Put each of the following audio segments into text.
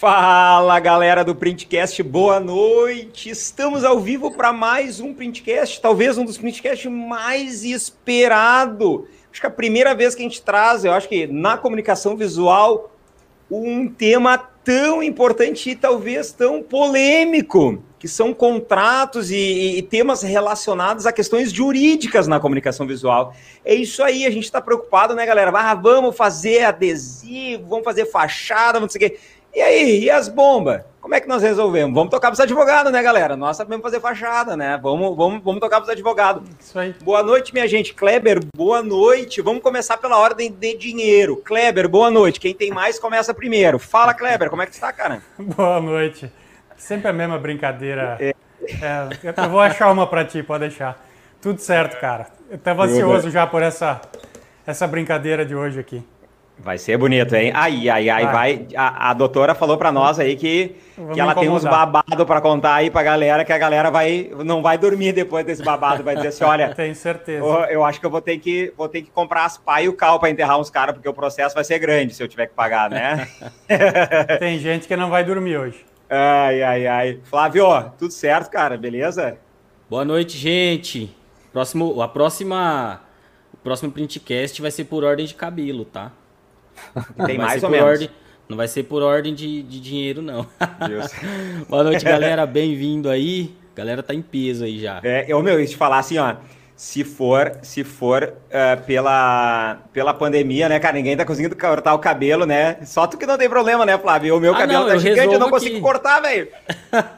Fala galera do Printcast, boa noite. Estamos ao vivo para mais um Printcast, talvez um dos Printcasts mais esperado. Acho que é a primeira vez que a gente traz, eu acho que na comunicação visual, um tema tão importante e talvez tão polêmico, que são contratos e, e, temas relacionados a questões jurídicas na comunicação visual. É isso aí, a gente está preocupado, né, galera? Ah, vamos fazer adesivo, vamos fazer fachada, vamos sei o quê. E aí, e as bombas? Como é que nós resolvemos? Vamos tocar para os advogados, né, galera? Nós sabemos fazer fachada, né? Vamos, vamos, vamos tocar para os advogados. Isso aí. Boa noite, minha gente. Kleber, boa noite. Vamos começar pela ordem de dinheiro. Kleber, boa noite. Quem tem mais começa primeiro. Fala, Kleber, como é que está, cara? boa noite. Sempre a mesma brincadeira. É. É, eu vou achar uma para ti, pode deixar. Tudo certo, cara. Eu estava ansioso já por essa, essa brincadeira de hoje aqui. Vai ser bonito, hein? Ai, ai, ai, vai. vai. A, a doutora falou para nós aí que, que ela incomodar. tem uns babados para contar aí pra galera, que a galera vai não vai dormir depois desse babado, vai dizer assim, olha... Tenho certeza. Eu, eu, acho que eu vou ter que, vou ter que comprar as pá e o cal para enterrar uns caras, porque o processo vai ser grande se eu tiver que pagar, né? tem gente que não vai dormir hoje. Ai, ai, ai. Flávio, tudo certo, cara? Beleza? Boa noite, gente. Próximo, a próxima... O próximo printcast vai ser por ordem de cabelo, tá? Tem mais ou menos. Ordem, não vai ser por ordem de, de dinheiro, não. Boa noite, galera. Bem-vindo aí. A galera tá em peso aí já. É, eu, meu, te falar assim, ó. Se for, se for uh, pela, pela pandemia, né, cara? Ninguém tá conseguindo cortar o cabelo, né? Só tu que não tem problema, né, Flávio? O meu ah, cabelo não, tá gigante, eu não consigo cortar, velho.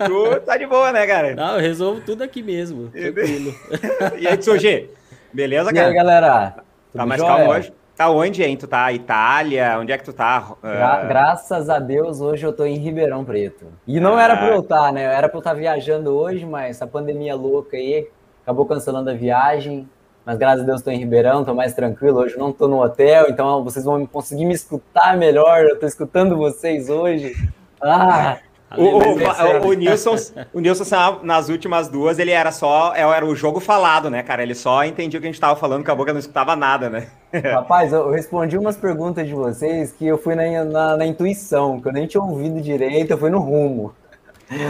tu tá de boa, né, cara? Não, eu resolvo tudo aqui mesmo. Tranquilo. e aí, Tsuji? Beleza, cara? E aí, galera? Tá mais calmo hoje? Tá onde, hein? Tu tá Itália? Onde é que tu tá? Gra uh... Graças a Deus, hoje eu tô em Ribeirão Preto. E não ah. era pra eu estar, tá, né? Era pra eu estar tá viajando hoje, mas essa pandemia louca aí acabou cancelando a viagem. Mas graças a Deus tô em Ribeirão, tô mais tranquilo. Hoje não tô no hotel, então vocês vão conseguir me escutar melhor. Eu tô escutando vocês hoje. Ah! O, o, o, Nilson, o Nilson, nas últimas duas, ele era só. Era o jogo falado, né, cara? Ele só entendia o que a gente tava falando, com a boca não escutava nada, né? Rapaz, eu respondi umas perguntas de vocês que eu fui na, na, na intuição, que eu nem tinha ouvido direito, eu fui no rumo.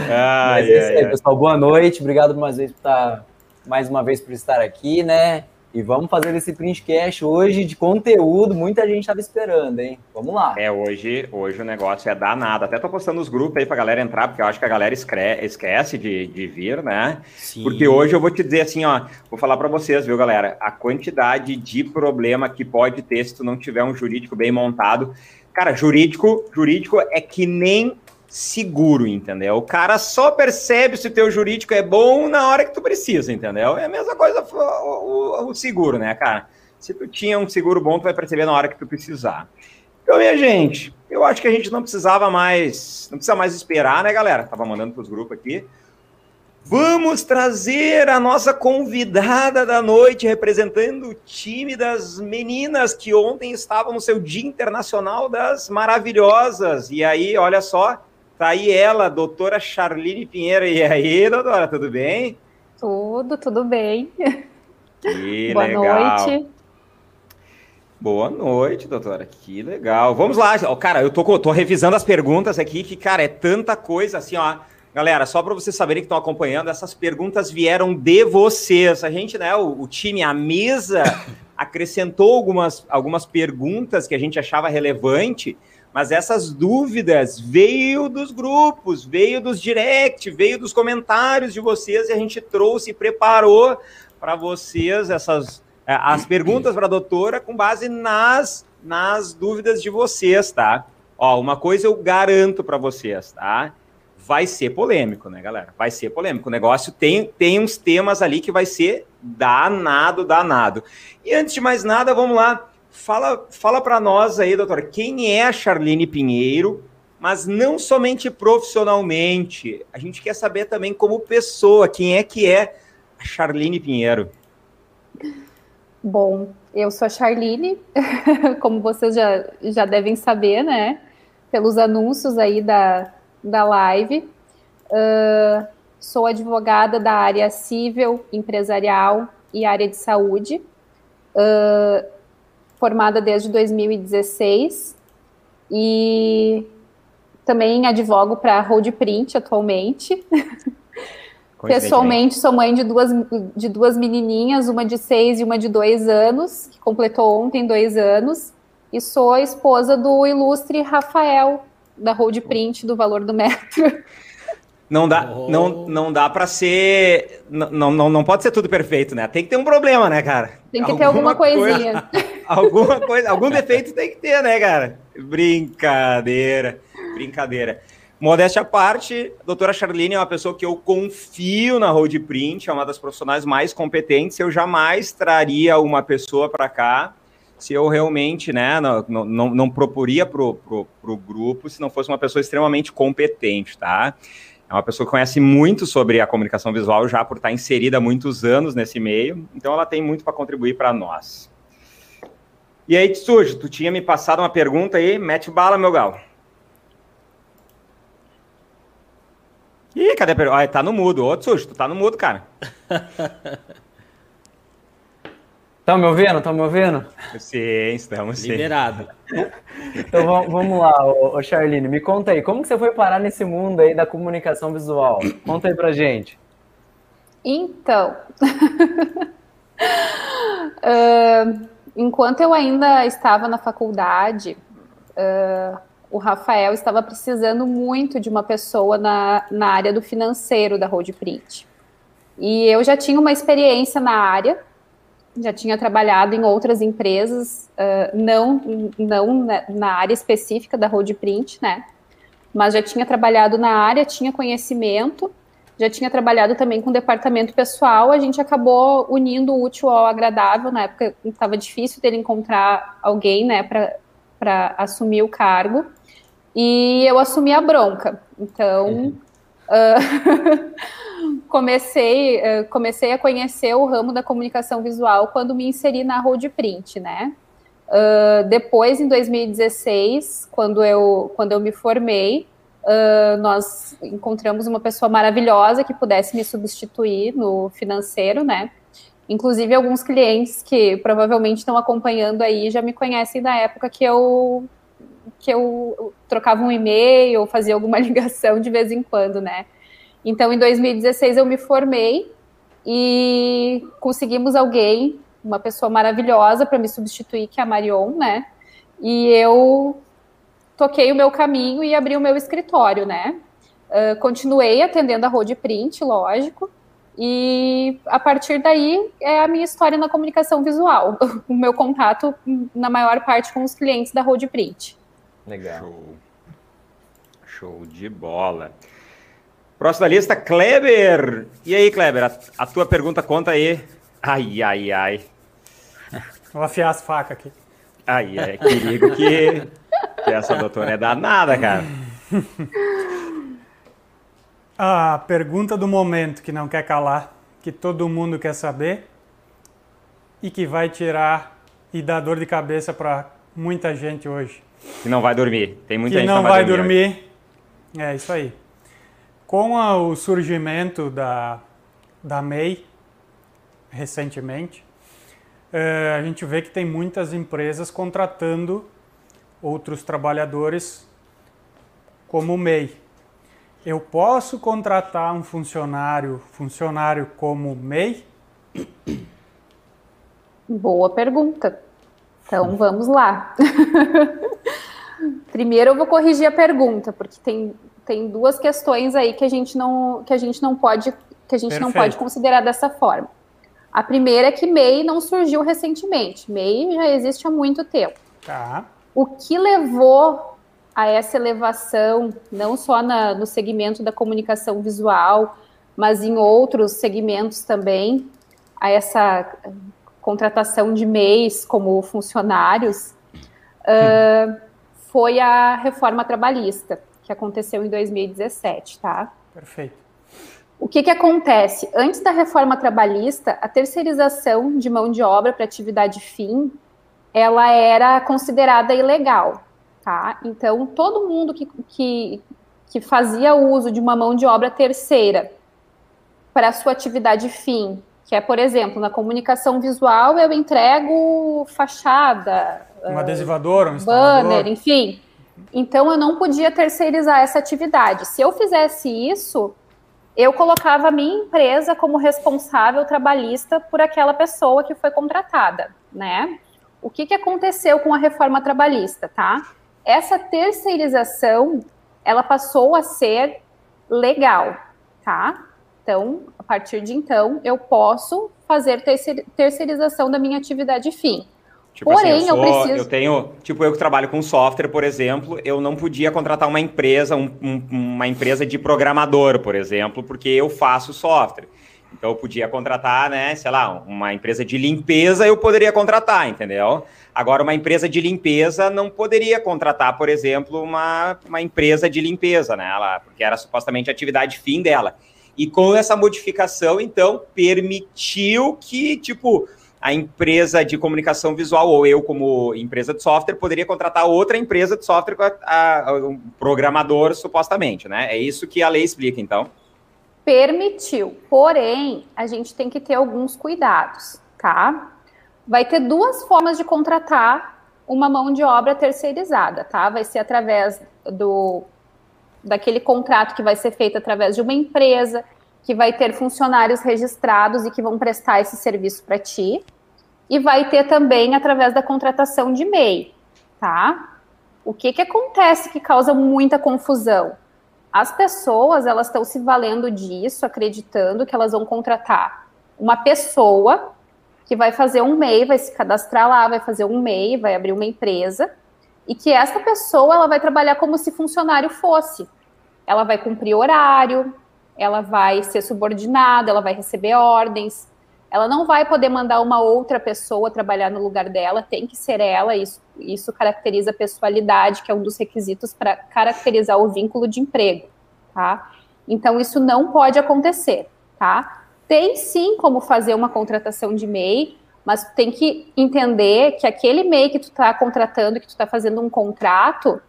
Ah, Mas é isso aí, pessoal. Boa noite. Obrigado mais, vez por estar, mais uma vez por estar aqui, né? E vamos fazer esse printcast hoje de conteúdo. Muita gente estava esperando, hein? Vamos lá. É, hoje, hoje o negócio é danado. Até tô postando os grupos aí pra galera entrar, porque eu acho que a galera esquece de, de vir, né? Sim. Porque hoje eu vou te dizer assim, ó, vou falar para vocês, viu, galera? A quantidade de problema que pode ter se tu não tiver um jurídico bem montado. Cara, jurídico, jurídico é que nem seguro, entendeu? O cara só percebe se o teu jurídico é bom na hora que tu precisa, entendeu? É a mesma coisa o, o, o, seguro, né, cara? Se tu tinha um seguro bom, tu vai perceber na hora que tu precisar. Então, minha gente, eu acho que a gente não precisava mais, não precisa mais esperar, né, galera? Tava mandando pros grupos aqui. Vamos trazer a nossa convidada da noite, representando o time das meninas que ontem estavam no seu Dia Internacional das Maravilhosas. E aí, olha só, Tá aí ela, doutora Charline Pinheiro. E aí, doutora, tudo bem? Tudo, tudo bem. Que Boa legal. noite. Boa noite, doutora. Que legal. Vamos lá. Cara, eu tô, tô revisando as perguntas aqui, que, cara, é tanta coisa assim, ó. Galera, só para vocês saberem que estão acompanhando, essas perguntas vieram de vocês. A gente, né, o, o, time, a mesa, acrescentou algumas, algumas perguntas que a gente achava relevante mas essas dúvidas veio dos grupos, veio dos direct, veio dos comentários de vocês e a gente trouxe e preparou para vocês essas é, as perguntas para a doutora com base nas nas dúvidas de vocês, tá? Ó, uma coisa eu garanto para vocês, tá? Vai ser polêmico, né, galera? Vai ser polêmico. O negócio tem, tem uns temas ali que vai ser danado, danado. E antes de mais nada, vamos lá Fala, fala para nós aí, doutora, quem é a Charlene Pinheiro, mas não somente profissionalmente. A gente quer saber também como pessoa, quem é que é a Charlene Pinheiro. Bom, eu sou a Charlene, como vocês já, já devem saber, né? Pelos anúncios aí da, da live. Uh, sou advogada da área civil, empresarial e área de saúde. Uh, formada desde 2016 e também advogo para Hold Print atualmente. Pessoalmente, sou mãe de duas, de duas menininhas, uma de seis e uma de dois anos, que completou ontem dois anos, e sou a esposa do ilustre Rafael, da Hold Print, do Valor do Metro. Não dá, oh. não, não dá para ser. Não, não, não pode ser tudo perfeito, né? Tem que ter um problema, né, cara? Tem que alguma ter alguma coisinha. Coisa, alguma coisa, algum defeito tem que ter, né, cara? Brincadeira, brincadeira. Modéstia à parte, a doutora Charlene é uma pessoa que eu confio na Road Print, é uma das profissionais mais competentes. Eu jamais traria uma pessoa para cá se eu realmente né, não, não, não proporia para o grupo se não fosse uma pessoa extremamente competente, tá? É uma pessoa que conhece muito sobre a comunicação visual já por estar inserida há muitos anos nesse meio, então ela tem muito para contribuir para nós. E aí, Tsuji, tu tinha me passado uma pergunta aí, mete bala, meu gal. Ih, cadê a pergunta? Ah, tá no mudo. Ô, Tsushi, tu tá no mudo, cara. Estão me ouvindo? Estão me ouvindo? Sim, estamos sim. Liberado. Então vamos lá, ô, ô Charlene, me conta aí, como que você foi parar nesse mundo aí da comunicação visual? Conta aí pra gente. Então, uh, enquanto eu ainda estava na faculdade, uh, o Rafael estava precisando muito de uma pessoa na, na área do financeiro da Road Print. E eu já tinha uma experiência na área, já tinha trabalhado em outras empresas, uh, não, não na área específica da Road Print, né? Mas já tinha trabalhado na área, tinha conhecimento, já tinha trabalhado também com departamento pessoal. A gente acabou unindo o útil ao agradável. Na época estava difícil dele encontrar alguém, né, para assumir o cargo e eu assumi a bronca. Então, uh, comecei, uh, comecei a conhecer o ramo da comunicação visual quando me inseri na Road Print, né? Uh, depois, em 2016, quando eu, quando eu me formei, nós encontramos uma pessoa maravilhosa que pudesse me substituir no financeiro, né? Inclusive, alguns clientes que provavelmente estão acompanhando aí já me conhecem da época que eu que eu trocava um e-mail ou fazia alguma ligação de vez em quando, né? Então, em 2016 eu me formei e conseguimos alguém, uma pessoa maravilhosa para me substituir, que é a Marion, né? E eu toquei o meu caminho e abri o meu escritório, né? Uh, continuei atendendo a Road Print, lógico, e a partir daí é a minha história na comunicação visual, o meu contato, na maior parte, com os clientes da Road Print. Legal. Show. Show de bola. Próxima lista, Kleber. E aí, Kleber, a, a, tua pergunta conta aí. Ai, ai, ai. Vou afiar as facas aqui. Ai, é perigo que, que essa doutora é danada, cara. A pergunta do momento que não quer calar, que todo mundo quer saber e que vai tirar e dar dor de cabeça para muita gente hoje. Que não vai dormir. Tem muita que gente não, não vai, dormir. dormir. É isso aí. Com a, o surgimento da, da MEI, recentemente, é, a gente vê que tem muitas empresas contratando outros trabalhadores como MEI. Eu posso contratar um funcionário, funcionário como MEI? Boa pergunta. Então vamos lá. Primeiro eu vou corrigir a pergunta, porque tem, tem duas questões aí que a gente não, que a gente não pode que a gente não pode considerar dessa forma. A primeira é que MEI não surgiu recentemente. MEI já existe há muito tempo. Tá. O que levou a essa elevação, não só na, no segmento da comunicação visual, mas em outros segmentos também, a essa contratação de MEIs como funcionários, uh, foi a reforma trabalhista, que aconteceu em 2017, tá? Perfeito. O que, que acontece? Antes da reforma trabalhista, a terceirização de mão de obra para atividade fim, ela era considerada ilegal, tá? Então, todo mundo que, que, que fazia uso de uma mão de obra terceira para sua atividade fim, que é, por exemplo, na comunicação visual eu entrego fachada, um adesivador, um banner, enfim. Então eu não podia terceirizar essa atividade. Se eu fizesse isso, eu colocava a minha empresa como responsável trabalhista por aquela pessoa que foi contratada, né? O que, que aconteceu com a reforma trabalhista, tá? Essa terceirização, ela passou a ser legal, tá? Então, a partir de então, eu posso fazer terceirização da minha atividade fim. Tipo Porém, assim, eu, sou, eu, preciso. Eu tenho. Tipo, eu que trabalho com software, por exemplo, eu não podia contratar uma empresa, um, um, uma empresa de programador, por exemplo, porque eu faço software. Então eu podia contratar, né, sei lá, uma empresa de limpeza, eu poderia contratar, entendeu? Agora, uma empresa de limpeza não poderia contratar, por exemplo, uma, uma empresa de limpeza, né? Ela, porque era supostamente a atividade fim dela. E com essa modificação, então, permitiu que, tipo, a empresa de comunicação visual, ou eu, como empresa de software, poderia contratar outra empresa de software a, a, um programador, supostamente, né? É isso que a lei explica, então. Permitiu. Porém, a gente tem que ter alguns cuidados, tá? Vai ter duas formas de contratar uma mão de obra terceirizada, tá? Vai ser através do daquele contrato que vai ser feito através de uma empresa que vai ter funcionários registrados e que vão prestar esse serviço para ti. E vai ter também através da contratação de MEI, tá? O que que acontece que causa muita confusão? As pessoas, elas estão se valendo disso, acreditando que elas vão contratar uma pessoa que vai fazer um MEI, vai se cadastrar lá, vai fazer um MEI, vai abrir uma empresa, e que essa pessoa ela vai trabalhar como se funcionário fosse. Ela vai cumprir horário, ela vai ser subordinada, ela vai receber ordens, ela não vai poder mandar uma outra pessoa trabalhar no lugar dela, tem que ser ela, isso, isso caracteriza a pessoalidade, que é um dos requisitos para caracterizar o vínculo de emprego, tá? Então, isso não pode acontecer, tá? Tem sim como fazer uma contratação de MEI, mas tem que entender que aquele MEI que tu está contratando, que tu está fazendo um contrato,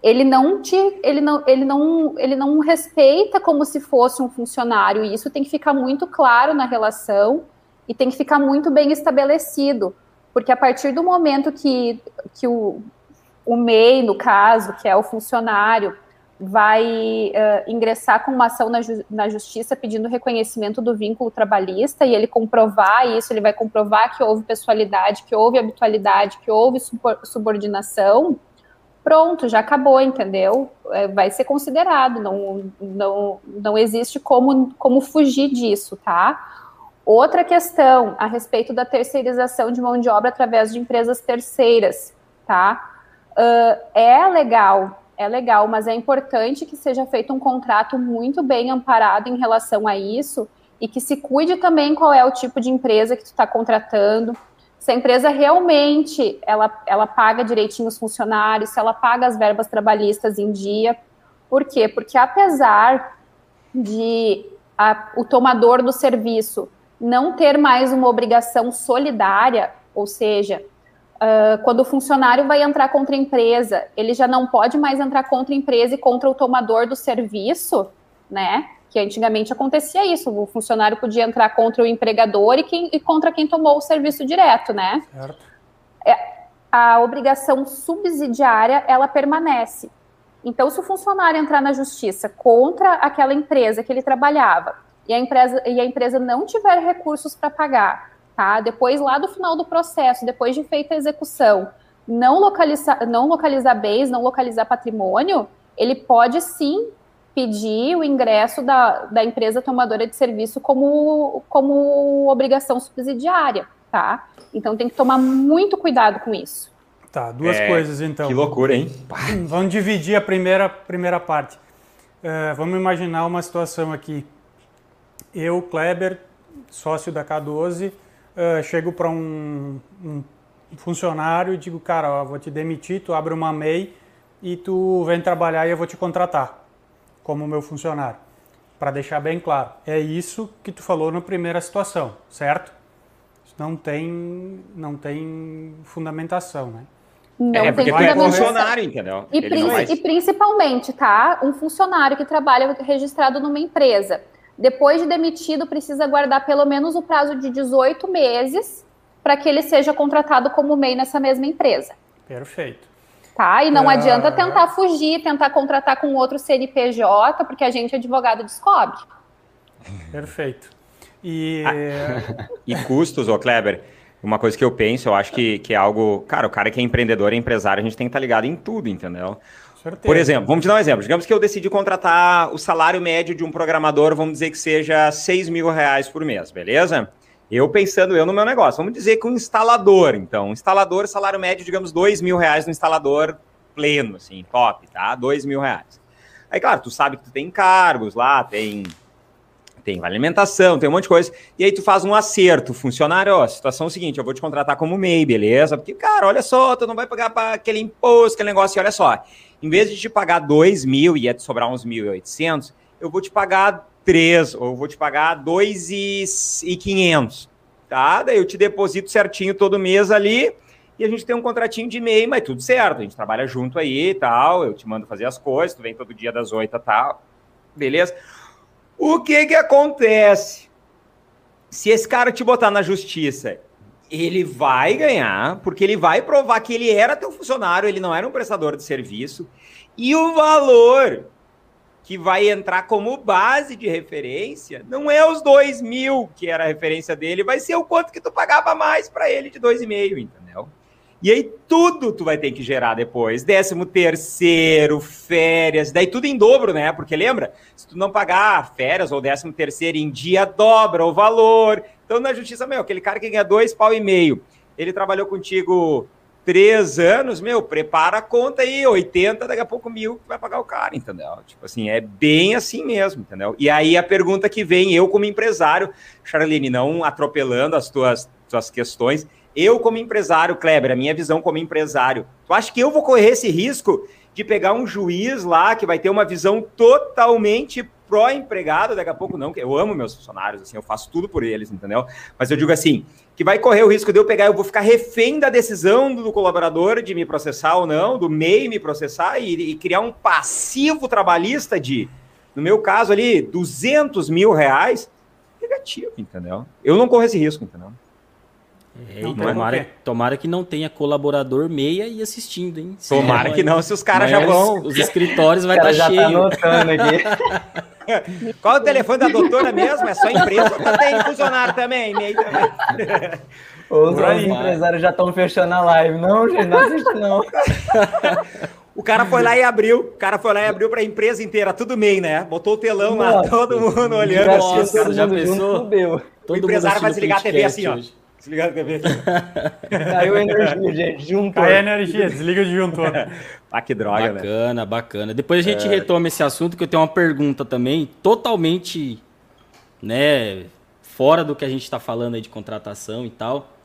ele não te, ele não, ele não, ele não respeita como se fosse um funcionário. E isso tem que ficar muito claro na relação e tem que ficar muito bem estabelecido, porque a partir do momento que, que o, o MEI, no caso, que é o funcionário, vai uh, ingressar com uma ação na, ju na justiça pedindo reconhecimento do vínculo trabalhista e ele comprovar isso, ele vai comprovar que houve pessoalidade, que houve habitualidade, que houve subordinação, pronto, já acabou, entendeu? É, vai ser considerado, não, não, não existe como, como fugir disso, tá? Outra questão a respeito da terceirização de mão de obra através de empresas terceiras, tá? Uh, é legal é legal, mas é importante que seja feito um contrato muito bem amparado em relação a isso e que se cuide também qual é o tipo de empresa que tu está contratando. Se a empresa realmente ela, ela paga direitinho os funcionários, se ela paga as verbas trabalhistas em dia. Por quê? Porque apesar de a, o tomador do serviço não ter mais uma obrigação solidária, ou seja, Uh, quando o funcionário vai entrar contra a empresa, ele já não pode mais entrar contra a empresa e contra o tomador do serviço, né? Que antigamente acontecia isso, o funcionário podia entrar contra o empregador e, quem, e contra quem tomou o serviço direto, né? Certo. É, a obrigação subsidiária, ela permanece. Então, se o funcionário entrar na justiça contra aquela empresa que ele trabalhava e a empresa, e a empresa não tiver recursos para pagar, tá? Depois, lá do final do processo, depois de feita a execução, não localizar, não localizar bens, não localizar patrimônio, ele pode sim pedir o ingresso da, da empresa tomadora de serviço como, como obrigação subsidiária, tá? Então tem que tomar muito cuidado com isso. Tá, duas é, coisas então. Que loucura, hein? Vamos dividir a primeira, primeira parte. Uh, vamos imaginar uma situação aqui. Eu, Kleber, sócio da K12, uh, chego para um, um, funcionário e digo, cara, ó, vou te demitir, tu abre uma MEI e tu vem trabalhar e eu vou te contratar como meu funcionário. Para deixar bem claro, é isso que tu falou na primeira situação, certo? Não tem, não tem fundamentação, né? Não é, tem é funcionário, entendeu? E, vai... e, principalmente, tá? Um funcionário que trabalha registrado numa empresa depois de demitido, precisa guardar pelo menos o prazo de 18 meses para que ele seja contratado como MEI nessa mesma empresa. Perfeito. Tá? E não ah. adianta tentar fugir, tentar contratar com outro CNPJ, porque a gente, advogado, descobre. Perfeito. E, ah, e custos, ô Kleber, uma coisa que eu penso, eu acho que, que é algo. Cara, o cara que é empreendedor, é empresário, a gente tem que estar tá ligado em tudo, entendeu? Certeza. Por exemplo, vamos te dar um exemplo. Digamos que eu decidi contratar o salário médio de um programador, vamos dizer que seja 6 mil reais por mês, beleza? Eu pensando eu no meu negócio. Vamos dizer que um instalador, então, um instalador, salário médio, digamos, 2 mil reais no instalador pleno, assim, top, tá? 2 mil reais. Aí, claro, tu sabe que tu tem cargos lá, tem tem alimentação, tem um monte de coisa. E aí tu faz um acerto, funcionário, ó, situação é seguinte, eu vou te contratar como MEI, beleza? Porque, cara, olha só, tu não vai pagar para aquele imposto, aquele negócio, e olha só, em vez de te pagar 2 mil e ia te sobrar uns 1.800, eu vou te pagar 3, ou eu vou te pagar 2.500, tá? Daí eu te deposito certinho todo mês ali, e a gente tem um contratinho de MEI, mas tudo certo, a gente trabalha junto aí e tal, eu te mando fazer as coisas, tu vem todo dia das 8 e tal, beleza? O que que acontece? Se esse cara te botar na justiça, ele vai ganhar, porque ele vai provar que ele era teu funcionário, ele não era um prestador de serviço, e o valor que vai entrar como base de referência não é os dois mil que era a referência dele, vai ser o quanto que tu pagava mais para ele de dois e meio, entendeu? E aí tudo tu vai ter que gerar depois. Décimo terceiro, férias, daí tudo em dobro, né? Porque lembra? Se tu não pagar férias ou décimo terceiro em dia, dobra o valor. Então na justiça, meu, aquele cara que ganha dois pau e meio, ele trabalhou contigo três anos, meu, prepara a conta aí, 80, daqui a pouco mil vai pagar o cara, entendeu? Tipo assim, é bem assim mesmo, entendeu? E aí a pergunta que vem, eu como empresário, Charlene, não atropelando as tuas, tuas questões, eu, como empresário, Kleber, a minha visão como empresário, tu acha que eu vou correr esse risco de pegar um juiz lá que vai ter uma visão totalmente pró-empregado, daqui a pouco não, que eu amo meus funcionários, assim, eu faço tudo por eles, entendeu? Mas eu digo assim, que vai correr o risco de eu pegar, eu vou ficar refém da decisão do colaborador de me processar ou não, do MEI me processar e, e criar um passivo trabalhista de, no meu caso ali, 200 mil reais, negativo, entendeu? Eu não corro esse risco, entendeu? É, tomara, tomara, que não tenha colaborador meia aí assistindo, hein? Se tomara é, que não, se os caras já vão. Os escritórios vai estar tá já cheio. Tá aqui. Qual o telefone da doutora mesmo? É só empresa ou tem funcionário também? MEI também. Os empresários já estão fechando a live. Não, gente, não assiste não. O cara foi lá e abriu. O cara foi lá e abriu para a empresa inteira, tudo MEI, né? Botou o telão Nossa, lá, todo mundo olhando. Nossa, assim, já pensou? Junto, o empresário vai desligar a TV assim, ó. Desligar a TV. Caiu a energia, gente. Juntou. Caiu a energia, desliga de juntor. ah, que droga, Bacana, né? Bacana, bacana. Depois a gente é... retoma esse assunto, que eu tenho uma pergunta também, totalmente, né, fora do que a gente está falando aí de contratação e tal.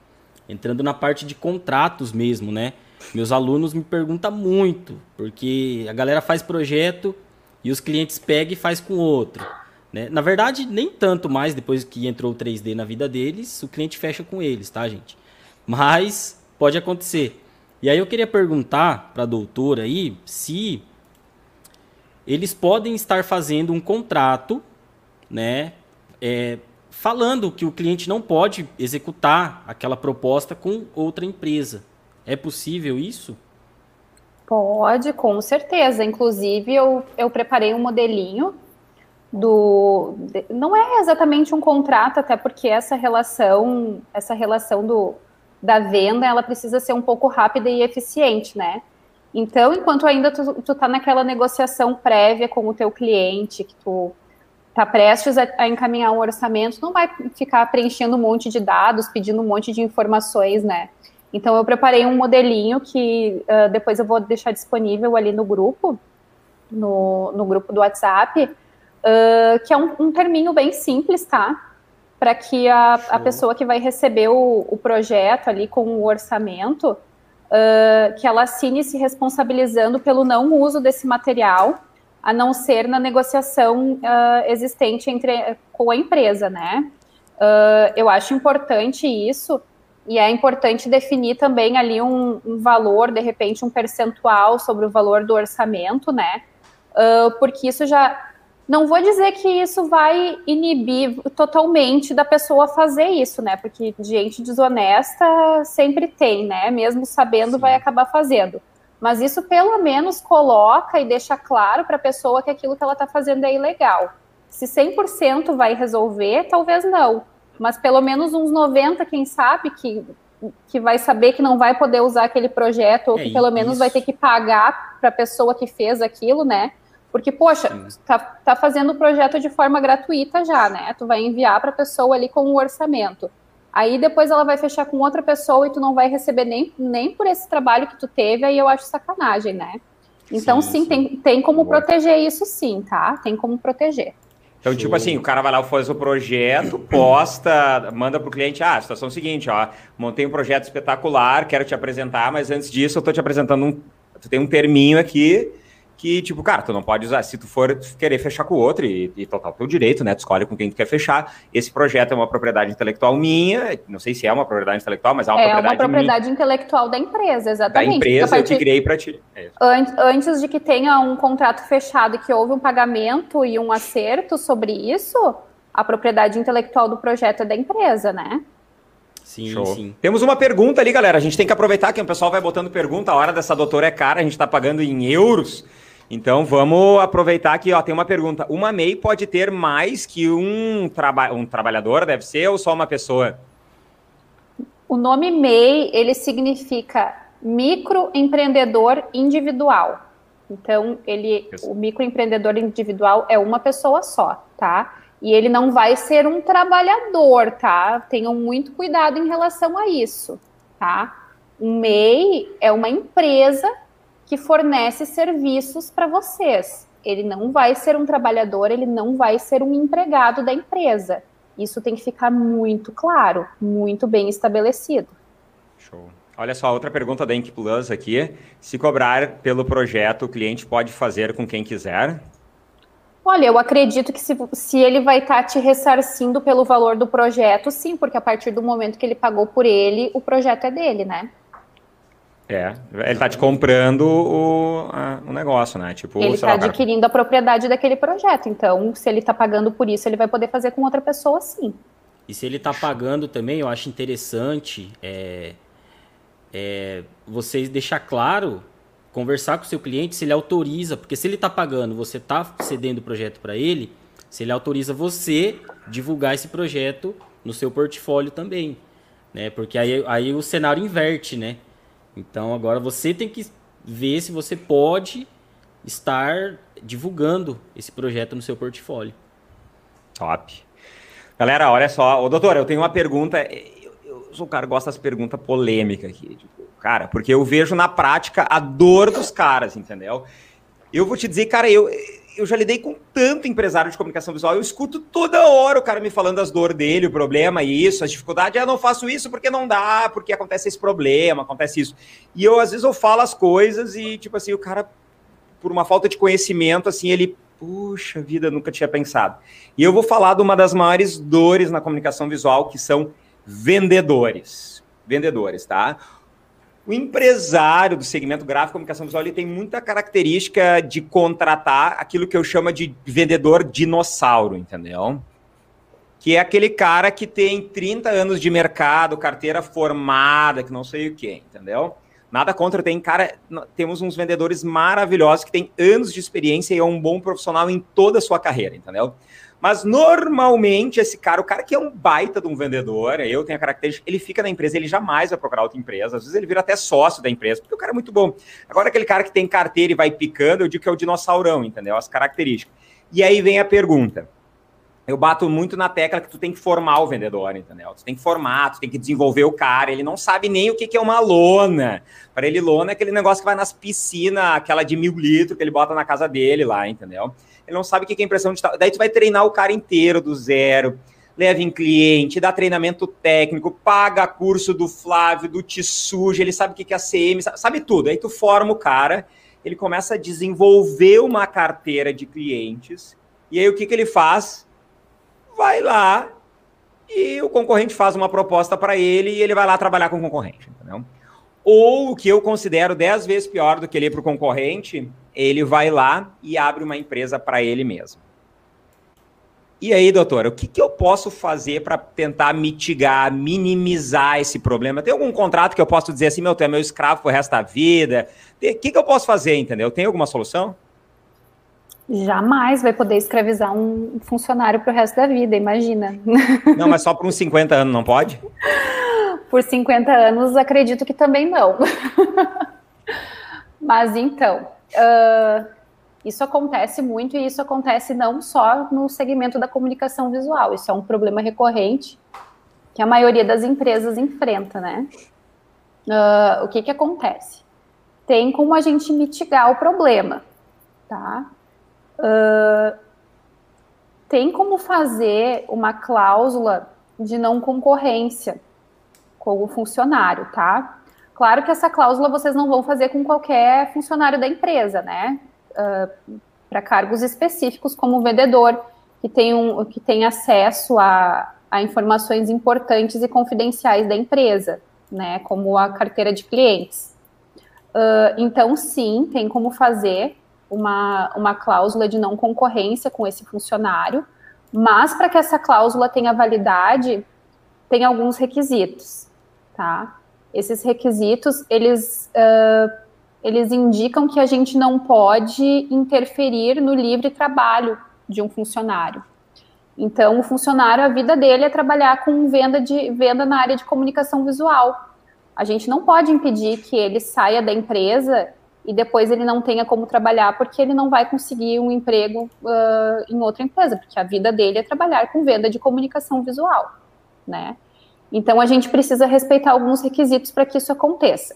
Entrando na parte de contratos mesmo, né? Meus alunos me perguntam muito, porque a galera faz projeto e os clientes pegam e faz com outro. Né? Na verdade, nem tanto mais depois que entrou o 3D na vida deles, o cliente fecha com eles, tá, gente? Mas pode acontecer. E aí eu queria perguntar para a doutora aí se eles podem estar fazendo um contrato, né, é, falando que o cliente não pode executar aquela proposta com outra empresa. É possível isso? Pode, com certeza. Inclusive, eu, eu preparei um modelinho do não é exatamente um contrato até porque essa relação essa relação do da venda ela precisa ser um pouco rápida e eficiente né? Então enquanto ainda tu, tu tá naquela negociação prévia com o teu cliente que tu tá prestes a, a encaminhar um orçamento não vai ficar preenchendo um monte de dados pedindo um monte de informações né? Então eu preparei um modelinho que uh, depois eu vou deixar disponível ali no grupo no, no grupo do WhatsApp uh, que é um, um, terminho bem simples, tá? Para que a, a, pessoa que vai receber o, o projeto ali com o orçamento, uh, que ela assine se responsabilizando pelo não uso desse material, a não ser na negociação uh, existente entre, com a empresa, né? eu acho importante isso, e é importante definir também ali um, um, valor, de repente, um percentual sobre o valor do orçamento, né? Uh, porque isso já não vou dizer que isso vai inibir totalmente da pessoa fazer isso, né? Porque gente desonesta sempre tem, né? Mesmo sabendo, Sim. vai acabar fazendo. Mas isso pelo menos coloca e deixa claro para a pessoa que aquilo que ela está fazendo é ilegal. Se 100% vai resolver, talvez não. Mas pelo menos uns 90, quem sabe, que, que vai saber que não vai poder usar aquele projeto, ou é, que pelo isso. menos vai ter que pagar para a pessoa que fez aquilo, né? Porque, poxa, tá, tá fazendo o projeto de forma gratuita já, né? Tu vai enviar para a pessoa ali com o orçamento. Aí depois ela vai fechar com outra pessoa e tu não vai receber nem, nem por esse trabalho que tu teve, aí eu acho sacanagem, né? Então, sim, sim, sim. Tem, tem como Boa. proteger isso sim, tá? Tem como proteger. Então, tipo assim, o cara vai lá, faz o projeto, posta, manda pro cliente, ah, a situação é a seguinte, ó, montei um projeto espetacular, quero te apresentar, mas antes disso eu tô te apresentando um, tu tem um terminho aqui que, tipo, cara, tu não pode usar, se tu for querer fechar com o outro, e, e total teu direito, né? Tu escolhe com quem tu quer fechar. Esse projeto é uma propriedade intelectual minha, não sei se é uma propriedade intelectual, mas é uma é propriedade. É uma propriedade minha. intelectual da empresa, exatamente. Da empresa partir... eu te criei para ti. É antes, antes de que tenha um contrato fechado e que houve um pagamento e um acerto sobre isso, a propriedade intelectual do projeto é da empresa, né? Sim, Show. sim. Temos uma pergunta ali, galera. A gente tem que aproveitar que o pessoal vai botando pergunta. A hora dessa doutora é cara, a gente está pagando em euros. Então vamos aproveitar aqui, ó, tem uma pergunta. Uma MEI pode ter mais que um, traba um trabalhador, deve ser, ou só uma pessoa? O nome MEI, ele significa microempreendedor individual. Então, ele, o microempreendedor individual é uma pessoa só, tá? E ele não vai ser um trabalhador, tá? Tenham muito cuidado em relação a isso, tá? Um MEI é uma empresa que fornece serviços para vocês. Ele não vai ser um trabalhador, ele não vai ser um empregado da empresa. Isso tem que ficar muito claro, muito bem estabelecido. Show. Olha só, outra pergunta da Ink Plus aqui. Se cobrar pelo projeto, o cliente pode fazer com quem quiser? Olha, eu acredito que se, se ele vai estar tá te ressarcindo pelo valor do projeto, sim, porque a partir do momento que ele pagou por ele, o projeto é dele, né? É, ele está te comprando o, a, o negócio, né? Tipo, ele está adquirindo cara... a propriedade daquele projeto. Então, se ele está pagando por isso, ele vai poder fazer com outra pessoa, sim. E se ele está pagando também, eu acho interessante é, é, vocês deixar claro, conversar com o seu cliente se ele autoriza, porque se ele está pagando, você está cedendo o projeto para ele, se ele autoriza você divulgar esse projeto no seu portfólio também, né? Porque aí, aí o cenário inverte, né? Então agora você tem que ver se você pode estar divulgando esse projeto no seu portfólio. Top. Galera, olha só. Ô, doutor, eu tenho uma pergunta. Eu, eu sou um cara que gosta das perguntas polêmicas aqui. Tipo, cara, porque eu vejo na prática a dor dos caras, entendeu? Eu vou te dizer, cara, eu, eu já lidei com tanto empresário de comunicação visual, eu escuto toda hora o cara me falando as dores dele, o problema, isso, as dificuldades, eu ah, não faço isso porque não dá, porque acontece esse problema, acontece isso. E eu, às vezes, eu falo as coisas e, tipo assim, o cara, por uma falta de conhecimento, assim, ele, puxa vida, nunca tinha pensado. E eu vou falar de uma das maiores dores na comunicação visual, que são vendedores. Vendedores, tá? O empresário do segmento gráfico comunicação visual ele tem muita característica de contratar aquilo que eu chamo de vendedor dinossauro, entendeu? Que é aquele cara que tem 30 anos de mercado, carteira formada, que não sei o que, entendeu? Nada contra, tem cara, temos uns vendedores maravilhosos que têm anos de experiência e é um bom profissional em toda a sua carreira, entendeu? Mas normalmente esse cara, o cara que é um baita de um vendedor, eu tenho a característica, ele fica na empresa, ele jamais vai procurar outra empresa. Às vezes ele vira até sócio da empresa, porque o cara é muito bom. Agora aquele cara que tem carteira e vai picando, eu digo que é o dinossaurão, entendeu? As características. E aí vem a pergunta. Eu bato muito na tecla que tu tem que formar o vendedor, entendeu? Tu tem que formar, tu tem que desenvolver o cara. Ele não sabe nem o que, que é uma lona. Para ele, lona é aquele negócio que vai nas piscinas, aquela de mil litros que ele bota na casa dele lá, entendeu? Ele não sabe o que é impressão digital. Daí tu vai treinar o cara inteiro do zero, leva em cliente, dá treinamento técnico, paga curso do Flávio, do Tissuja, ele sabe o que é ACM, sabe, sabe tudo. Aí tu forma o cara, ele começa a desenvolver uma carteira de clientes, e aí o que, que ele faz? Vai lá e o concorrente faz uma proposta para ele e ele vai lá trabalhar com o concorrente, entendeu? Ou o que eu considero dez vezes pior do que ele ir para o concorrente, ele vai lá e abre uma empresa para ele mesmo. E aí, doutora, o que, que eu posso fazer para tentar mitigar, minimizar esse problema? Tem algum contrato que eu posso dizer assim, meu, tu é meu escravo pro resto da vida? O que, que eu posso fazer, entendeu? Tem alguma solução? Jamais vai poder escravizar um funcionário para o resto da vida, imagina. Não, mas só por uns 50 anos, não pode? por 50 anos, acredito que também não. mas então, uh, isso acontece muito e isso acontece não só no segmento da comunicação visual, isso é um problema recorrente que a maioria das empresas enfrenta, né? Uh, o que que acontece? Tem como a gente mitigar o problema, tá? Uh, tem como fazer uma cláusula de não concorrência com o funcionário, tá? Claro que essa cláusula vocês não vão fazer com qualquer funcionário da empresa, né? Uh, Para cargos específicos, como vendedor, que tem, um, que tem acesso a, a informações importantes e confidenciais da empresa, né? Como a carteira de clientes. Uh, então, sim, tem como fazer uma, uma cláusula de não concorrência com esse funcionário, mas para que essa cláusula tenha validade, tem alguns requisitos, tá? Esses requisitos, eles, uh, eles indicam que a gente não pode interferir no livre trabalho de um funcionário. Então, o funcionário, a vida dele é trabalhar com venda, de, venda na área de comunicação visual. A gente não pode impedir que ele saia da empresa e depois ele não tenha como trabalhar porque ele não vai conseguir um emprego uh, em outra empresa, porque a vida dele é trabalhar com venda de comunicação visual, né? Então a gente precisa respeitar alguns requisitos para que isso aconteça.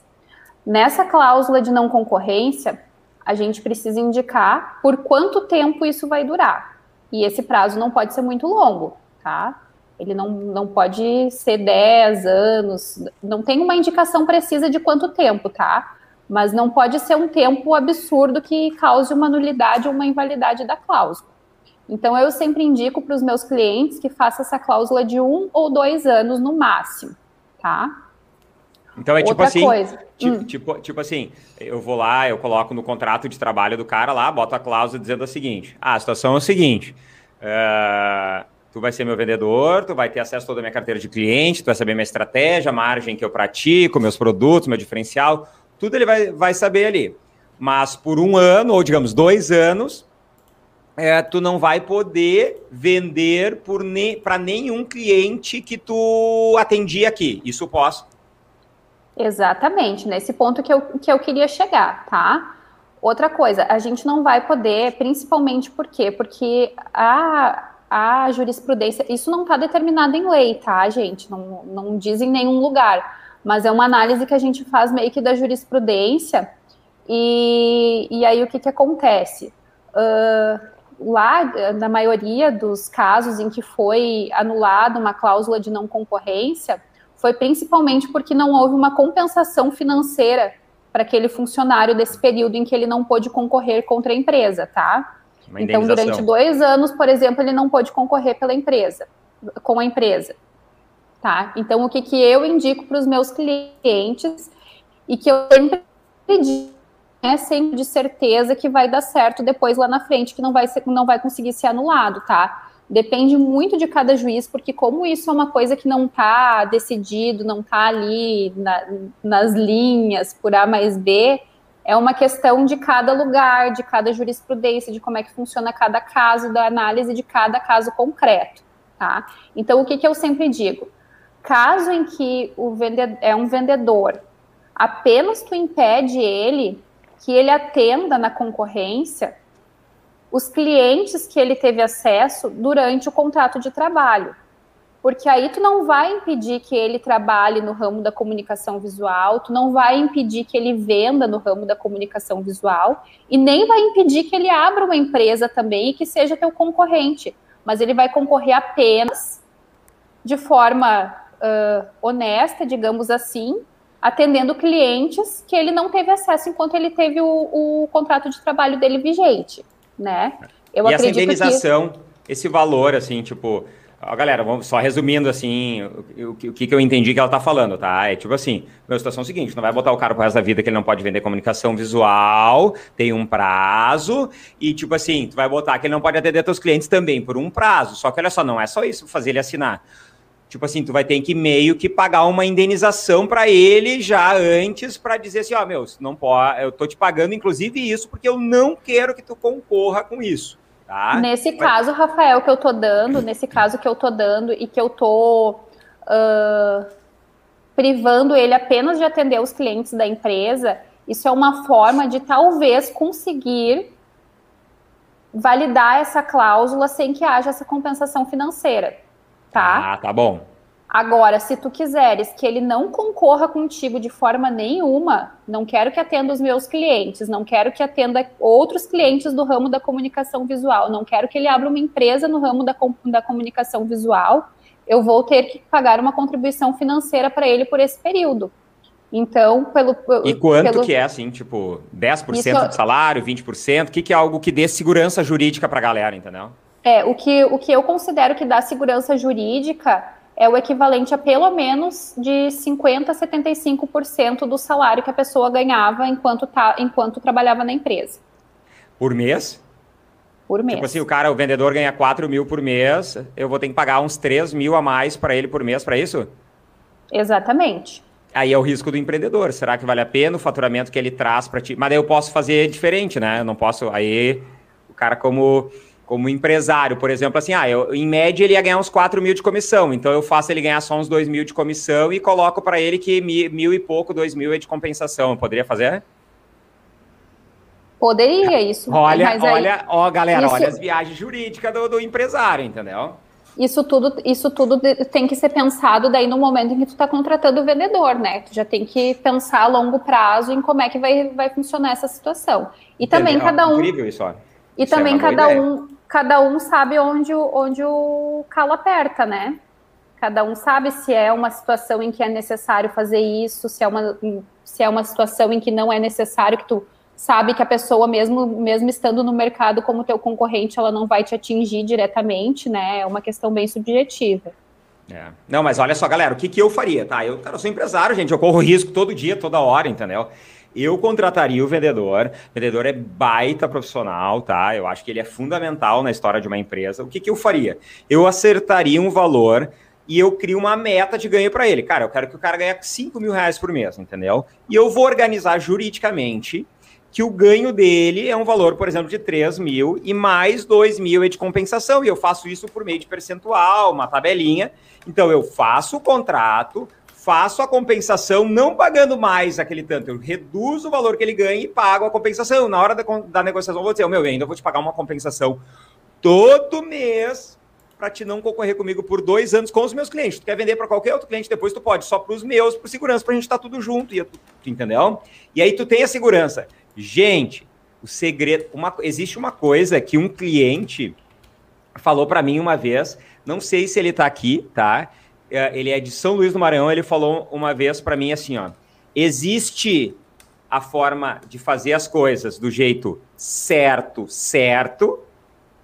Nessa cláusula de não concorrência, a gente precisa indicar por quanto tempo isso vai durar. E esse prazo não pode ser muito longo, tá? Ele não, não pode ser 10 anos, não tem uma indicação precisa de quanto tempo, tá? mas não pode ser um tempo absurdo que cause uma nulidade ou uma invalidade da cláusula. Então, eu sempre indico para os meus clientes que faça essa cláusula de um ou dois anos no máximo, tá? Então é tipo Outra tipo assim, tipo, hum. tipo, tipo, assim, eu vou lá, eu coloco no contrato de trabalho do cara lá, boto a cláusula dizendo o seguinte: ah, a situação é o seguinte, uh, tu vai ser meu vendedor, tu vai ter acesso a toda a minha carteira de cliente, tu vai saber minha estratégia, a margem que eu pratico, meus produtos, meu diferencial, tudo ele vai, vai saber ali. Mas por um ano, ou digamos dois anos, é, tu não vai poder vender ne para nenhum cliente que tu atendia aqui. Isso posso? Exatamente, nesse ponto que eu, que eu queria chegar, tá? Outra coisa, a gente não vai poder, principalmente por quê? Porque a, a jurisprudência, isso não está determinado em lei, tá, gente? Não, não diz em nenhum lugar mas é uma análise que a gente faz meio que da jurisprudência. E, e aí o que, que acontece? Uh, lá, na maioria dos casos em que foi anulada uma cláusula de não concorrência, foi principalmente porque não houve uma compensação financeira para aquele funcionário desse período em que ele não pôde concorrer contra a empresa, tá? Então, durante dois anos, por exemplo, ele não pôde concorrer pela empresa, com a empresa tá? Então, o que, que eu indico para os meus clientes e que eu sempre digo, é sempre de certeza que vai dar certo depois lá na frente, que não vai, ser, não vai conseguir ser anulado, tá? Depende muito de cada juiz, porque como isso é uma coisa que não está decidido, não está ali na, nas linhas por A mais B, é uma questão de cada lugar, de cada jurisprudência, de como é que funciona cada caso, da análise de cada caso concreto, tá? Então, o que, que eu sempre digo? Caso em que o vendedor é um vendedor, apenas tu impede ele que ele atenda na concorrência os clientes que ele teve acesso durante o contrato de trabalho. Porque aí tu não vai impedir que ele trabalhe no ramo da comunicação visual, tu não vai impedir que ele venda no ramo da comunicação visual e nem vai impedir que ele abra uma empresa também e que seja teu concorrente, mas ele vai concorrer apenas de forma uh, honesta, digamos assim, atendendo clientes que ele não teve acesso enquanto ele teve o, o contrato de trabalho dele vigente, né? Eu e essa indenização, que... esse valor, assim, tipo, Ó, galera, vamos só resumindo assim, o, o, o, que, que eu entendi que ela tá falando, tá? É tipo assim, a situação é a seguinte, não vai botar o cara pro resto da vida que ele não pode vender comunicação visual, tem um prazo, e tipo assim, tu vai botar que ele não pode atender teus clientes também por um prazo. Só que olha só, não é só isso fazer ele assinar. Tipo assim, tu vai ter que meio que pagar uma indenização para ele já antes para dizer assim, ó, oh, meu, não pode, eu tô te pagando inclusive isso porque eu não quero que tu concorra com isso. Tá? Nesse Mas... caso, Rafael, que eu tô dando, nesse caso que eu tô dando e que eu tô uh, privando ele apenas de atender os clientes da empresa, isso é uma forma de talvez conseguir validar essa cláusula sem que haja essa compensação financeira, tá? Ah, tá bom. Agora, se tu quiseres que ele não concorra contigo de forma nenhuma, não quero que atenda os meus clientes, não quero que atenda outros clientes do ramo da comunicação visual, não quero que ele abra uma empresa no ramo da, da comunicação visual, eu vou ter que pagar uma contribuição financeira para ele por esse período. Então, pelo. E quanto pelo... que é, assim, tipo, 10% Isso... do salário, 20%? O que, que é algo que dê segurança jurídica para a galera, entendeu? É, o que, o que eu considero que dá segurança jurídica é o equivalente a pelo menos de 50% a 75% do salário que a pessoa ganhava enquanto, tá, enquanto trabalhava na empresa. Por mês? Por mês. Tipo assim, o cara, o vendedor ganha 4 mil por mês, eu vou ter que pagar uns 3 mil a mais para ele por mês para isso? Exatamente. Aí é o risco do empreendedor. Será que vale a pena o faturamento que ele traz para ti? Mas daí eu posso fazer diferente, né? Eu não posso. Aí o cara, como como empresário, por exemplo, assim, ah, eu, em média ele ia ganhar uns 4 mil de comissão, então eu faço ele ganhar só uns 2 mil de comissão e coloco para ele que mil, mil, e pouco, 2 mil é de compensação. Eu poderia fazer? Poderia, isso. Olha, aí, olha, ó, galera, isso... olha as viagens jurídicas do, do, empresário, entendeu? Isso tudo, isso tudo tem que ser pensado daí no momento em que tu está contratando o vendedor, né? Tu já tem que pensar a longo prazo em como é que vai, vai funcionar essa situação. E Entendeu? também cada um. Incrível isso, ó. E isso é também é cada um, cada um sabe onde, onde o calo aperta, né? Cada um sabe se é uma situação em que é necessário fazer isso, se é uma, se é uma situação em que não é necessário, que tu sabe que a pessoa, mesmo, mesmo estando no mercado como teu concorrente, ela não vai te atingir diretamente, né? É uma questão bem subjetiva. É. Não, mas olha só, galera, o que, que eu faria, tá? Eu, cara, eu sou empresário, gente, eu corro risco todo dia, toda hora, entendeu? Eu contrataria o vendedor. O vendedor é baita profissional, tá? Eu acho que ele é fundamental na história de uma empresa. O que, que eu faria? Eu acertaria um valor e eu crio uma meta de ganho para ele. Cara, eu quero que o cara ganhe 5 mil reais por mês, entendeu? E eu vou organizar juridicamente que o ganho dele é um valor, por exemplo, de 3 mil e mais 2 mil é de compensação. E eu faço isso por meio de percentual, uma tabelinha. Então, eu faço o contrato, faço a compensação não pagando mais aquele tanto. Eu reduzo o valor que ele ganha e pago a compensação. Na hora da, da negociação, eu vou dizer, meu, eu ainda vou te pagar uma compensação todo mês para te não concorrer comigo por dois anos com os meus clientes. Tu quer vender para qualquer outro cliente, depois tu pode, só para os meus, por segurança, para a gente estar tá tudo junto. E, tu, entendeu? E aí tu tem a segurança. Gente, o segredo. Uma, existe uma coisa que um cliente falou para mim uma vez, não sei se ele está aqui, tá? É, ele é de São Luís do Maranhão, ele falou uma vez para mim assim, ó, existe a forma de fazer as coisas do jeito certo, certo,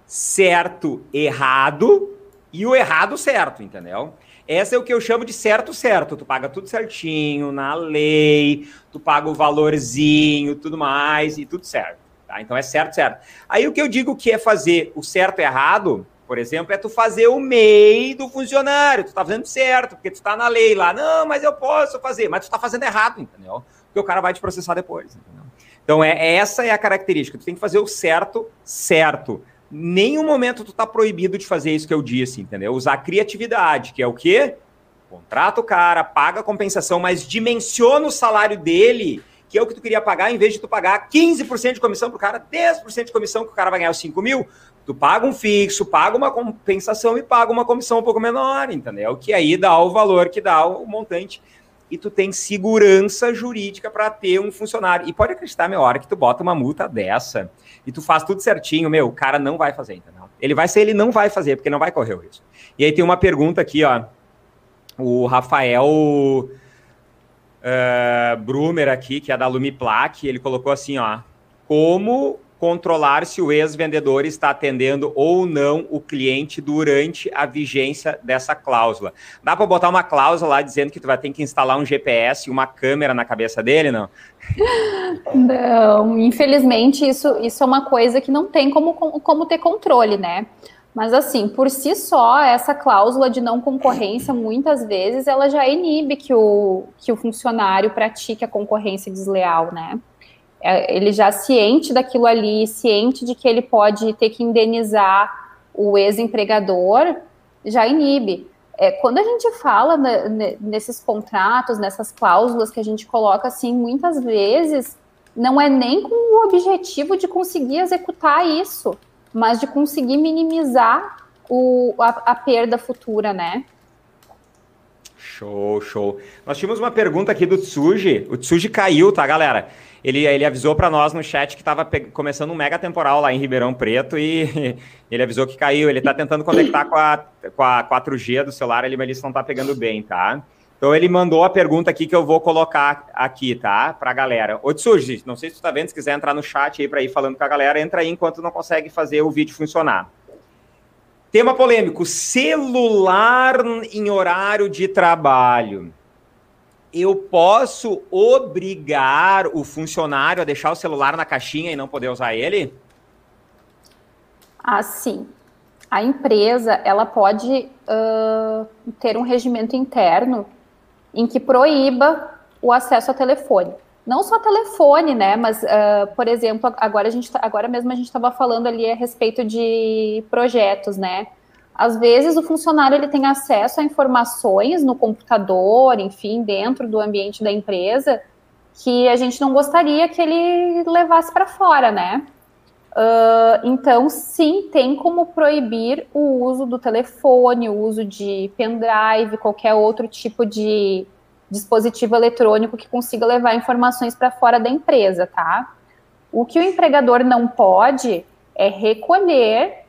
certo, errado e o errado certo, entendeu? Essa é o que eu chamo de certo, certo. Tu paga tudo certinho, na lei, tu paga o valorzinho, tudo mais e tudo certo. Tá? Então é certo, certo. Aí o que eu digo que é fazer o certo errado por exemplo, é tu fazer o MEI do funcionário. Tu tá fazendo certo, porque tu tá na lei lá. Não, mas eu posso fazer. Mas tu tá fazendo errado, entendeu? Porque o cara vai te processar depois, entendeu? Então, é, essa é a característica. Tu tem que fazer o certo, certo. Nenhum momento tu tá proibido de fazer isso que eu disse, entendeu? Usar criatividade, que é o quê? Contrata o cara, paga a compensação, mas dimensiona o salário dele, que é o que tu queria pagar, em vez de tu pagar 15% de comissão pro cara, 10% de comissão que o cara vai ganhar os 5 mil, Tu paga um fixo, paga uma compensação e paga uma comissão um pouco menor, entendeu? Que aí dá o valor que dá o montante e tu tem segurança jurídica para ter um funcionário. E pode acreditar, meu, hora que tu bota uma multa dessa e tu faz tudo certinho, meu, o cara não vai fazer, entendeu? Ele vai ser, ele não vai fazer, porque não vai correr o risco. E aí tem uma pergunta aqui, ó. O Rafael uh, Brumer aqui, que é da Lumiplac, ele colocou assim, ó. Como controlar se o ex-vendedor está atendendo ou não o cliente durante a vigência dessa cláusula. Dá para botar uma cláusula lá dizendo que tu vai ter que instalar um GPS e uma câmera na cabeça dele, não? Não, infelizmente isso, isso é uma coisa que não tem como, como ter controle, né? Mas assim, por si só, essa cláusula de não concorrência, muitas vezes, ela já inibe que o, que o funcionário pratique a concorrência desleal, né? É, ele já ciente daquilo ali, ciente de que ele pode ter que indenizar o ex-empregador, já inibe. É, quando a gente fala nesses contratos, nessas cláusulas que a gente coloca, assim, muitas vezes não é nem com o objetivo de conseguir executar isso, mas de conseguir minimizar o, a, a perda futura, né? Show, show. Nós tínhamos uma pergunta aqui do Tsuji. O Tsuji caiu, tá, galera? Ele, ele avisou para nós no chat que estava começando um mega temporal lá em Ribeirão Preto e ele avisou que caiu. Ele está tentando conectar com a, com a 4G do celular, ele, mas ele não está pegando bem, tá? Então ele mandou a pergunta aqui que eu vou colocar aqui, tá? Pra galera. Ô Tsuji, não sei se tu tá vendo, se quiser entrar no chat aí para ir falando com a galera, entra aí enquanto não consegue fazer o vídeo funcionar. Tema polêmico: celular em horário de trabalho. Eu posso obrigar o funcionário a deixar o celular na caixinha e não poder usar ele? Ah, sim. A empresa ela pode uh, ter um regimento interno em que proíba o acesso a telefone. Não só telefone, né? Mas, uh, por exemplo, agora, a gente, tá, agora mesmo a gente estava falando ali a respeito de projetos, né? Às vezes o funcionário ele tem acesso a informações no computador, enfim, dentro do ambiente da empresa, que a gente não gostaria que ele levasse para fora, né? Uh, então, sim, tem como proibir o uso do telefone, o uso de pendrive, qualquer outro tipo de dispositivo eletrônico que consiga levar informações para fora da empresa, tá? O que o empregador não pode é recolher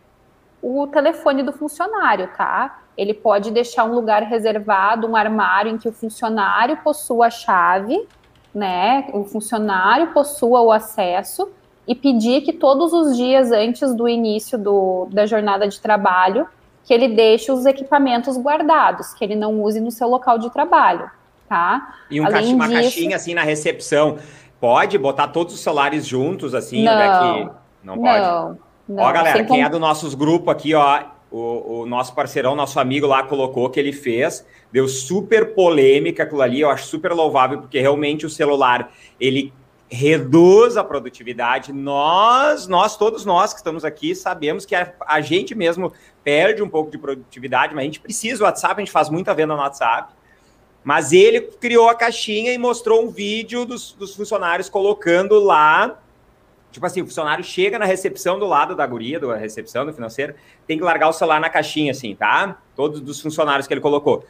o telefone do funcionário, tá? Ele pode deixar um lugar reservado, um armário em que o funcionário possua a chave, né? O funcionário possua o acesso e pedir que todos os dias antes do início do, da jornada de trabalho, que ele deixe os equipamentos guardados, que ele não use no seu local de trabalho, tá? E um caixa, uma disso, caixinha assim na recepção, pode botar todos os celulares juntos assim, não, né, que não pode? Não, não. Ó, galera, quem é do nossos grupos aqui, ó, o, o, nosso parceirão, nosso amigo lá colocou que ele fez, deu super polêmica aquilo ali, eu acho super louvável, porque realmente o celular, ele reduz a produtividade. Nós, nós, todos nós que estamos aqui, sabemos que a, a, gente mesmo perde um pouco de produtividade, mas a gente precisa do WhatsApp, a gente faz muita venda no WhatsApp. Mas ele criou a caixinha e mostrou um vídeo dos, dos funcionários colocando lá. Tipo assim, o funcionário chega na recepção do lado da guria, da recepção do financeiro, tem que largar o celular na caixinha, assim, tá? Todos os funcionários que ele colocou.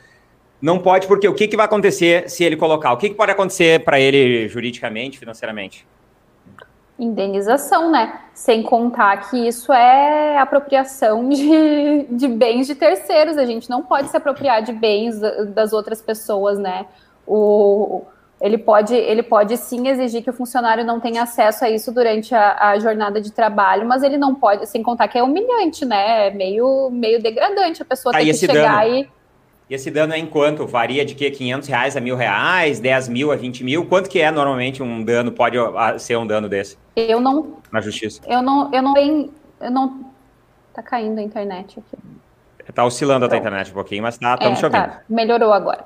Não pode, porque o que, que vai acontecer se ele colocar? O que, que pode acontecer para ele juridicamente, financeiramente? Indenização, né? Sem contar que isso é apropriação de, de bens de terceiros. A gente não pode se apropriar de bens das outras pessoas, né? O, ele pode, ele pode sim exigir que o funcionário não tenha acesso a isso durante a, a, jornada de trabalho, mas ele não pode, sem contar que é humilhante, né? É meio, meio degradante a pessoa ter que chegar dano. e e esse dano é em quanto? Varia de que 500 reais a mil reais, 10 mil a 20 mil? Quanto que é normalmente um dano, pode ah, ser um dano desse? Eu não... Na justiça. Eu não... Eu não, eu não tá caindo a internet aqui. Tá oscilando então, a internet um pouquinho, mas tá, estamos é, chovendo. Tá, melhorou agora.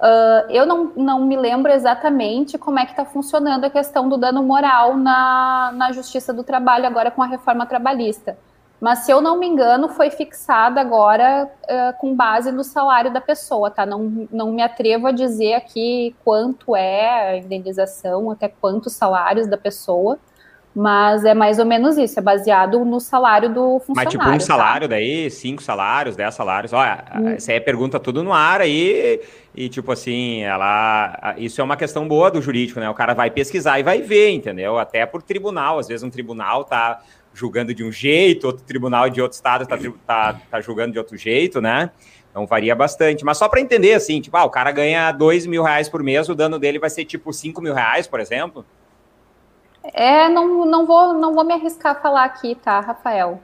Uh, eu não, não me lembro exatamente como é que está funcionando a questão do dano moral na, na Justiça do Trabalho agora com a reforma trabalhista. Mas, se eu não me engano, foi fixada agora uh, com base no salário da pessoa, tá? Não, não me atrevo a dizer aqui quanto é a indenização, até quantos salários da pessoa, mas é mais ou menos isso, é baseado no salário do funcionário. Mas tipo um tá? salário tá? daí, cinco salários, dez salários, olha, hum. essa aí é pergunta tudo no ar aí, e tipo assim, ela, isso é uma questão boa do jurídico, né? O cara vai pesquisar e vai ver, entendeu? Até por tribunal, às vezes um tribunal tá julgando de um jeito, outro tribunal de outro estado está tá, tá julgando de outro jeito, né? Então varia bastante. Mas só para entender, assim, tipo, ah, o cara ganha dois mil reais por mês, o dano dele vai ser tipo cinco mil reais, por exemplo? É, não, não, vou, não vou me arriscar a falar aqui, tá, Rafael?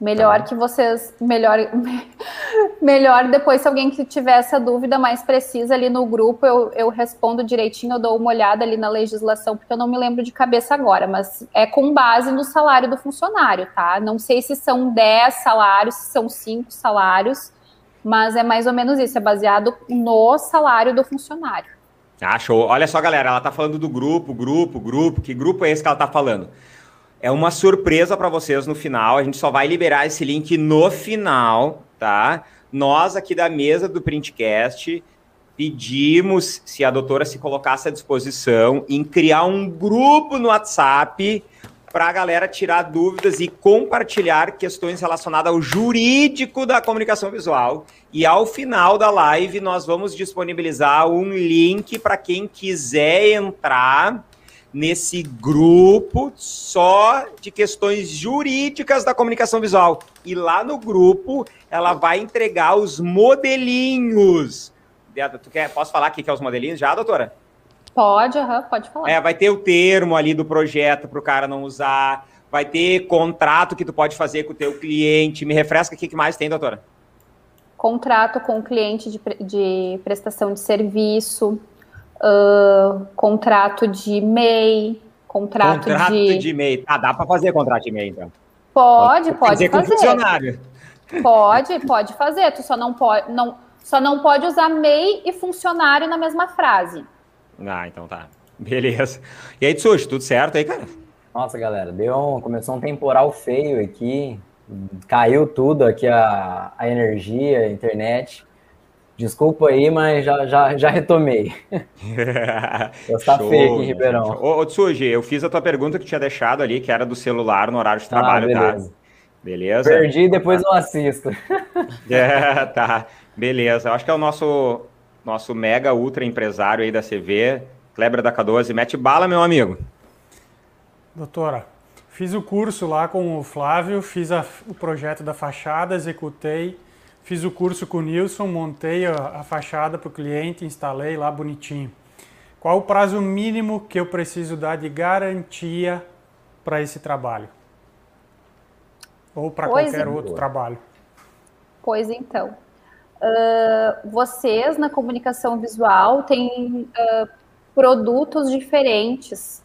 Melhor tá. que vocês. Melhor, melhor depois, se alguém que tiver essa dúvida mais precisa ali no grupo, eu, eu respondo direitinho, eu dou uma olhada ali na legislação, porque eu não me lembro de cabeça agora, mas é com base no salário do funcionário, tá? Não sei se são 10 salários, se são 5 salários, mas é mais ou menos isso, é baseado no salário do funcionário. Ah, show. Olha só, galera, ela tá falando do grupo, grupo, grupo. Que grupo é esse que ela tá falando? É uma surpresa para vocês no final. A gente só vai liberar esse link no final, tá? Nós aqui da mesa do Printcast pedimos se a doutora se colocasse à disposição em criar um grupo no WhatsApp para a galera tirar dúvidas e compartilhar questões relacionadas ao jurídico da comunicação visual. E ao final da live, nós vamos disponibilizar um link para quem quiser entrar nesse grupo só de questões jurídicas da comunicação visual. E lá no grupo ela vai entregar os modelinhos. Tu quer, posso falar aqui que é os modelinhos já, doutora? Pode, uhum, pode falar. É, vai ter o termo ali do projeto para o cara não usar, vai ter contrato que tu pode fazer com o teu cliente. Me refresca o que mais tem, doutora? Contrato com o cliente de, de prestação de serviço, uh, contrato de MEI, contrato, contrato de... de MEI. Ah, dá para fazer contrato de MEI, então. Pode, pode fazer. Com funcionário. Pode, pode fazer. Tu só não pode, não, só não pode usar MEI e funcionário na mesma frase. Ah, então tá. Beleza. E aí, Tsushi, tudo certo aí, cara? Nossa, galera, deu um, começou um temporal feio aqui. Caiu tudo aqui, a, a energia, a internet. Desculpa aí, mas já, já, já retomei. Está feio aqui em Ribeirão. Ô, ô Tsuji, eu fiz a tua pergunta que tinha deixado ali, que era do celular no horário de ah, trabalho, ah, beleza. tá? Beleza? Perdi, depois eu assisto. é, tá. Beleza. Eu acho que é o nosso, nosso mega ultra empresário aí da CV, Kleber da K12. Mete bala, meu amigo. Doutora, fiz o curso lá com o Flávio, fiz a, o projeto da fachada, executei Fiz o curso com o Nilson, montei a, a fachada para o cliente, instalei lá bonitinho. Qual o prazo mínimo que eu preciso dar de garantia para esse trabalho? Ou para qualquer outro trabalho? Pois então. Uh, vocês na comunicação visual têm uh, produtos diferentes.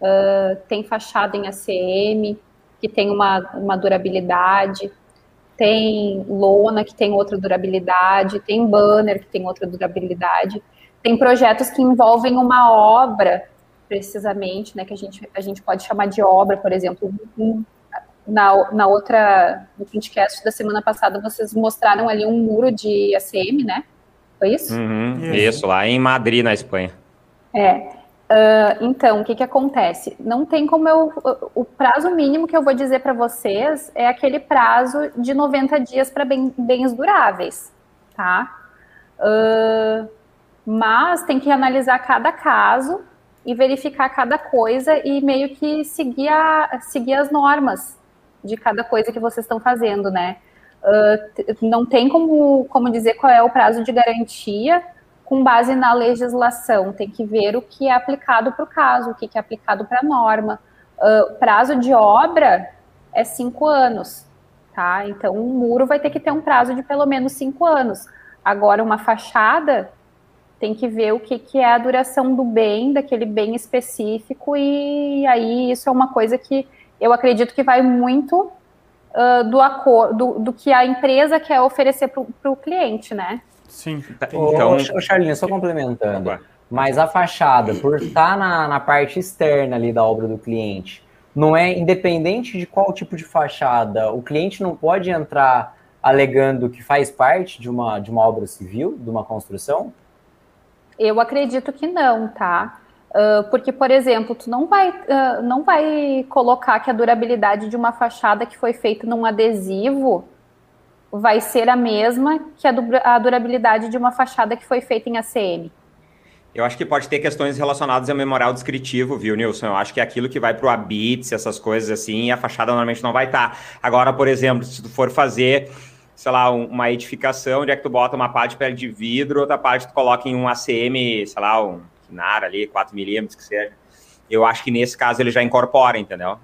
Uh, tem fachada em ACM, que tem uma, uma durabilidade tem lona que tem outra durabilidade, tem banner que tem outra durabilidade, tem projetos que envolvem uma obra, precisamente, né, que a gente, a gente pode chamar de obra, por exemplo, na, na outra, no podcast da semana passada, vocês mostraram ali um muro de ACM, né? Foi isso? Uhum, isso, lá em Madrid, na Espanha. É, Uh, então, o que, que acontece? Não tem como eu. O prazo mínimo que eu vou dizer para vocês é aquele prazo de 90 dias para bens duráveis, tá? Uh, mas tem que analisar cada caso e verificar cada coisa e meio que seguir, a, seguir as normas de cada coisa que vocês estão fazendo, né? Uh, não tem como, como dizer qual é o prazo de garantia com base na legislação, tem que ver o que é aplicado para o caso, o que é aplicado para a norma. Uh, prazo de obra é cinco anos, tá? Então, um muro vai ter que ter um prazo de pelo menos cinco anos. Agora, uma fachada tem que ver o que, que é a duração do bem, daquele bem específico, e aí isso é uma coisa que eu acredito que vai muito uh, do acordo do, do, que a empresa quer oferecer para o cliente, né? Sim. Tá, então... Ô, Charlinho, só complementando. Mas a fachada, por estar na, na parte externa ali da obra do cliente, não é independente de qual tipo de fachada, o cliente não pode entrar alegando que faz parte de uma, de uma obra civil, de uma construção? Eu acredito que não, tá? Uh, porque, por exemplo, tu não vai, uh, não vai colocar que a durabilidade de uma fachada que foi feita num adesivo vai ser a mesma que a durabilidade de uma fachada que foi feita em ACM. Eu acho que pode ter questões relacionadas ao memorial descritivo, viu, Nilson? Eu acho que é aquilo que vai para o ABITS, essas coisas assim, a fachada normalmente não vai estar. Tá. Agora, por exemplo, se tu for fazer, sei lá, uma edificação, onde é que tu bota uma parte de de vidro, outra parte tu coloca em um ACM, sei lá, um quinar ali, 4 milímetros, que seja eu acho que nesse caso ele já incorpora, entendeu?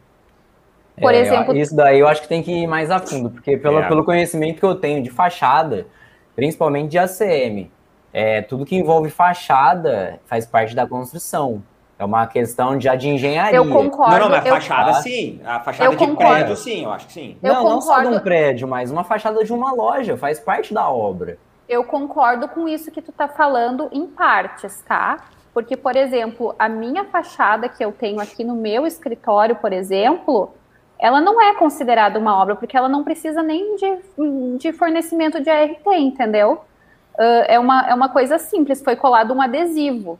Por é, exemplo. Isso daí eu acho que tem que ir mais a fundo, porque pelo, é. pelo conhecimento que eu tenho de fachada, principalmente de ACM, é, tudo que envolve fachada faz parte da construção. É uma questão já de engenharia. Eu concordo. Não, não, mas a fachada eu, sim. A fachada eu de concordo. prédio sim, eu acho que sim. Eu não, concordo. não só de um prédio, mas uma fachada de uma loja, faz parte da obra. Eu concordo com isso que tu tá falando em partes, tá? Porque, por exemplo, a minha fachada que eu tenho aqui no meu escritório, por exemplo, ela não é considerada uma obra, porque ela não precisa nem de, de fornecimento de ART, entendeu? Uh, é, uma, é uma coisa simples, foi colado um adesivo.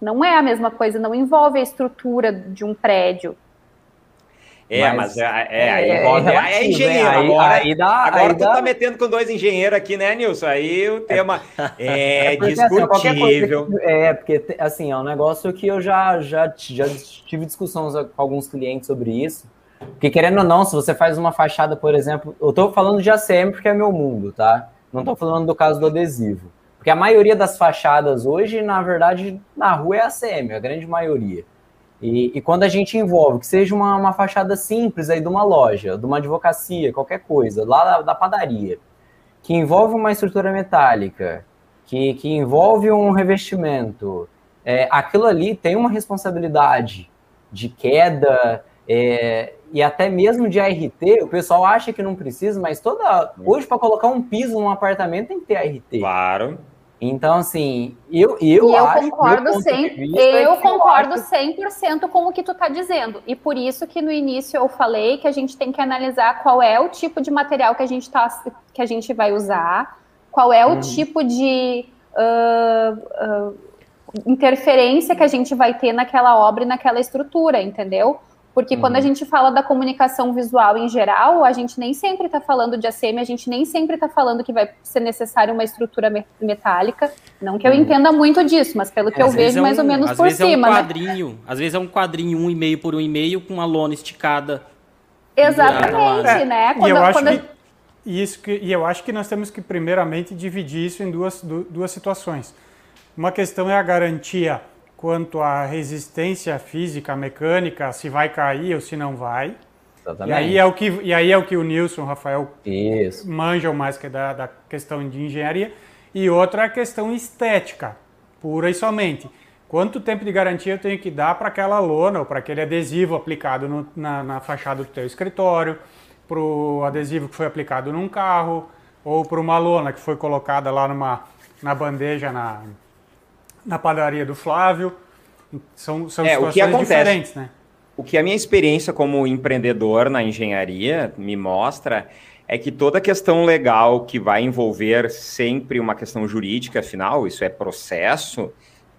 Não é a mesma coisa, não envolve a estrutura de um prédio. É, mas, mas é, é, é, envolve, é, é, é engenheiro. Aí, agora aí dá, agora aí tu dá... tá metendo com dois engenheiros aqui, né, Nilson? Aí o tema é, é porque, discutível. Assim, que, é, porque assim, é um negócio que eu já, já, já tive discussões com alguns clientes sobre isso. Porque querendo ou não, se você faz uma fachada, por exemplo, eu tô falando de ACM porque é meu mundo, tá? Não tô falando do caso do adesivo. Porque a maioria das fachadas hoje, na verdade, na rua é ACM, a grande maioria. E, e quando a gente envolve, que seja uma, uma, fachada simples aí de uma loja, de uma advocacia, qualquer coisa, lá da, da padaria, que envolve uma estrutura metálica, que, que envolve um revestimento, é, aquilo ali tem uma responsabilidade de queda é, e até mesmo de ART. O pessoal acha que não precisa, mas toda hoje para colocar um piso num apartamento tem que ter ART. Claro. Então, assim, eu, eu, eu acho, concordo sempre, é eu concordo 100% com o que tu está dizendo. E por isso que no início eu falei que a gente tem que analisar qual é o tipo de material que a gente, tá, que a gente vai usar, qual é o hum. tipo de uh, uh, interferência que a gente vai ter naquela obra e naquela estrutura, entendeu? Porque uhum. quando a uhum. gente fala da comunicação visual em geral, a gente nem sempre está falando de ACM, a gente nem sempre está falando que vai ser necessário uma estrutura metálica. Não que eu uhum. entenda muito disso, mas pelo que é, eu vejo, é um, mais ou menos por cima. Às vezes é um né? quadrinho, né? às vezes é um quadrinho um e meio por um e meio com uma lona esticada. Exatamente, né? Quando, e eu acho quando... que isso que, e eu acho que nós temos que primeiramente dividir isso em duas, duas situações. Uma questão é a garantia quanto à resistência física, mecânica, se vai cair ou se não vai. Exatamente. E aí é o que, e aí é o, que o Nilson, o Rafael, Isso. manjam mais que da, da questão de engenharia. E outra é a questão estética, pura e somente. Quanto tempo de garantia eu tenho que dar para aquela lona ou para aquele adesivo aplicado no, na, na fachada do teu escritório, para o adesivo que foi aplicado num carro, ou para uma lona que foi colocada lá numa, na bandeja na, na padaria do Flávio. São, são é, situações acontece, diferentes, né? O que a minha experiência como empreendedor na engenharia me mostra é que toda questão legal que vai envolver sempre uma questão jurídica, afinal, isso é processo,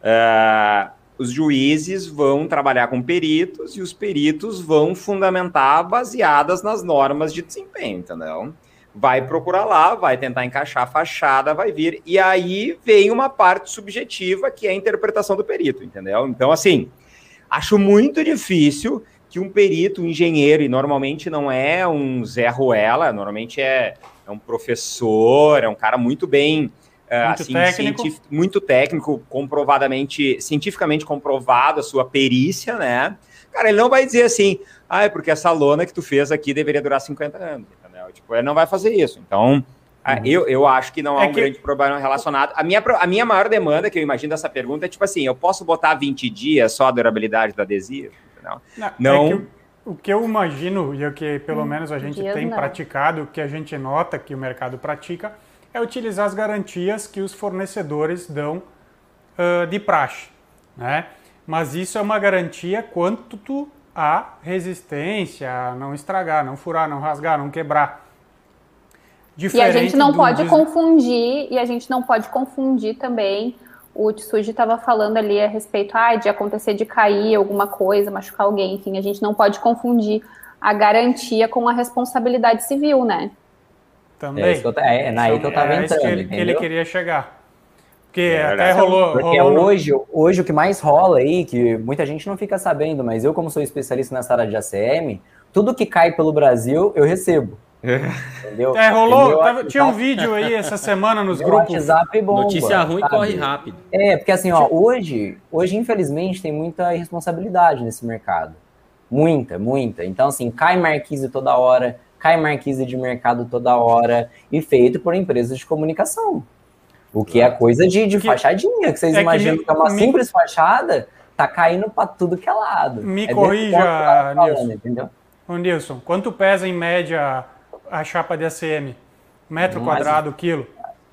uh, os juízes vão trabalhar com peritos e os peritos vão fundamentar baseadas nas normas de desempenho, entendeu? Vai procurar lá, vai tentar encaixar a fachada, vai vir, e aí vem uma parte subjetiva que é a interpretação do perito, entendeu? Então, assim, acho muito difícil que um perito, um engenheiro, e normalmente não é um Zé Ruela, normalmente é, é um professor, é um cara muito bem. Uh, muito, assim, técnico. muito técnico, comprovadamente, cientificamente comprovado a sua perícia, né? Cara, ele não vai dizer assim, ah, é porque essa lona que tu fez aqui deveria durar 50 anos. Tipo, ele não vai fazer isso. Então, uhum. eu, eu acho que não há é um que... grande problema relacionado. A minha, a minha maior demanda, que eu imagino dessa pergunta, é tipo assim: eu posso botar 20 dias só a durabilidade do adesivo? Não. não. não... É que o que eu imagino, e o que pelo hum, menos a gente tem não. praticado, o que a gente nota que o mercado pratica, é utilizar as garantias que os fornecedores dão uh, de praxe. Né? Mas isso é uma garantia quanto a resistência, a não estragar, não furar, não rasgar, não quebrar. Diferente e a gente não pode confundir, e a gente não pode confundir também. O Tsuji estava falando ali a respeito ah, de acontecer de cair alguma coisa, machucar alguém, enfim, a gente não pode confundir a garantia com a responsabilidade civil, né? Também. É, eu, é, é aí que eu estava é entrando. Que ele, que ele, queria chegar. Porque é até rolou. Porque rolou hoje, hoje o que mais rola aí, que muita gente não fica sabendo, mas eu, como sou especialista nessa área de ACM, tudo que cai pelo Brasil, eu recebo. Entendeu? É, rolou. Tava, tinha um vídeo aí essa semana nos grupos. WhatsApp bomba, Notícia ruim sabe? corre rápido. É, porque assim, ó, hoje, hoje, infelizmente, tem muita irresponsabilidade nesse mercado. Muita, muita. Então, assim, cai marquise toda hora, cai marquise de mercado toda hora, e feito por empresas de comunicação. O que é coisa de, de que, fachadinha, que vocês é imaginam que, me, que é uma me, simples fachada, tá caindo para tudo que é lado. Me é corrija, tá Nilson. Entendeu? Ô, Nilson, quanto pesa em média a chapa de ACM? Metro quadrado, quilo?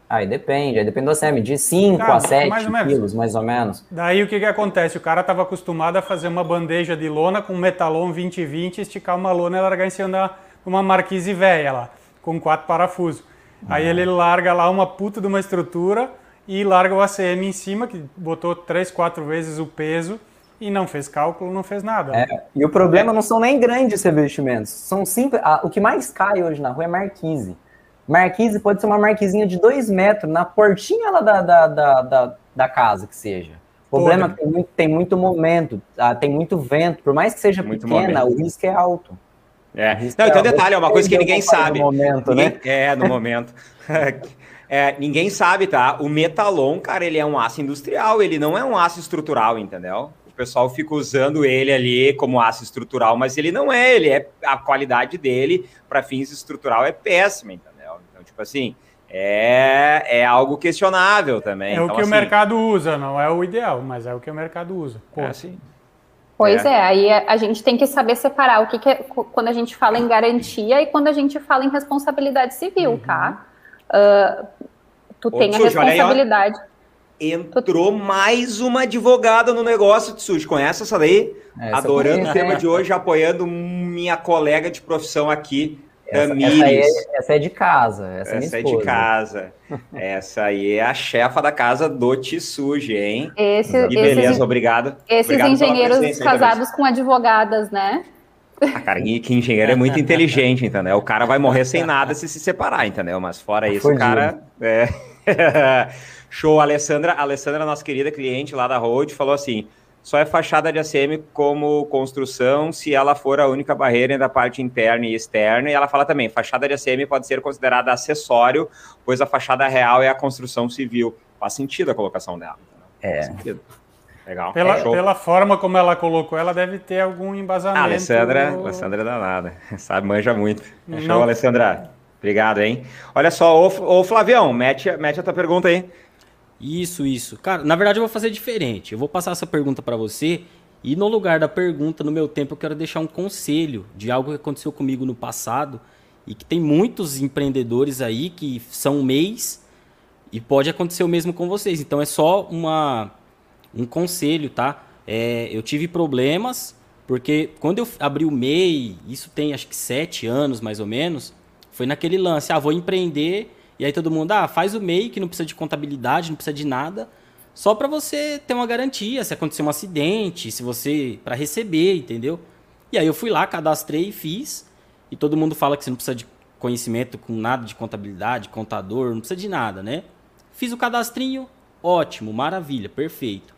Aí depende, aí depende do ACM, de 5 tá, a 7 quilos, mais ou menos. Daí o que, que acontece? O cara estava acostumado a fazer uma bandeja de lona com metalon 2020, esticar uma lona e largar em cima de uma marquise velha lá, com quatro parafusos. Aí ele larga lá uma puta de uma estrutura e larga o ACM em cima, que botou três, quatro vezes o peso e não fez cálculo, não fez nada. É, e o problema não são nem grandes revestimentos, são simples. Ah, o que mais cai hoje na rua é marquise. Marquise pode ser uma marquisinha de dois metros na portinha lá da, da, da, da, da casa, que seja. O problema é que tem muito, tem muito momento, ah, tem muito vento, por mais que seja muito pequena, momento. o risco é alto. É. Não, então detalhe, é uma coisa que ninguém sabe. No momento, ninguém, né? É, no momento. é, ninguém sabe, tá? O metalon, cara, ele é um aço industrial, ele não é um aço estrutural, entendeu? Pessoal fica usando ele ali como aço estrutural, mas ele não é, ele é a qualidade dele para fins estrutural é péssima, entendeu? Então, tipo assim, é, é algo questionável também. É então, o que assim, o mercado usa, não é o ideal, mas é o que o mercado usa. Pô. É assim. Pois é. é, aí a gente tem que saber separar o que, que, é quando a gente fala em garantia e quando a gente fala em responsabilidade civil, uhum. tá? Uh, tu Ô, tem a responsabilidade. Aí, Entrou mais uma advogada no negócio de sujo. Conhece essa daí? Essa Adorando o tema de hoje, apoiando minha colega de profissão aqui, essa, essa, é, essa, é, de casa. Essa, é essa é, de casa. essa aí é a chefa da casa do Tissuje, hein? Esse, que beleza, esses, obrigado. Esses obrigado engenheiros casados com advogadas, né? Ah, cara, que engenheiro é muito inteligente, entendeu? O cara vai morrer sem nada se se separar, entendeu? Mas fora isso, o cara. É... Show, Alessandra. Alessandra, nossa querida cliente lá da Road, falou assim: só é fachada de ACM como construção se ela for a única barreira da parte interna e externa. E ela fala também: fachada de ACM pode ser considerada acessório, pois a fachada real é a construção civil. Faz sentido a colocação dela. É. Faz sentido. Legal. Pela, pela forma como ela colocou, ela deve ter algum embasamento. Ah, Alessandra, Alessandra é danada. Sabe, manja muito. Show, Não. Alessandra. Obrigado, hein? Olha só, ô, ô Flavião, mete, mete a tua pergunta aí. Isso, isso. Cara, na verdade eu vou fazer diferente. Eu vou passar essa pergunta para você e no lugar da pergunta, no meu tempo, eu quero deixar um conselho de algo que aconteceu comigo no passado e que tem muitos empreendedores aí que são mês e pode acontecer o mesmo com vocês. Então é só uma, um conselho, tá? É, eu tive problemas porque quando eu abri o MEI, isso tem acho que sete anos mais ou menos, foi naquele lance, ah, vou empreender e aí todo mundo, ah, faz o MEI, que não precisa de contabilidade, não precisa de nada, só para você ter uma garantia, se acontecer um acidente, se você para receber, entendeu? E aí eu fui lá, cadastrei e fiz. E todo mundo fala que você não precisa de conhecimento com nada de contabilidade, contador, não precisa de nada, né? Fiz o cadastrinho, ótimo, maravilha, perfeito.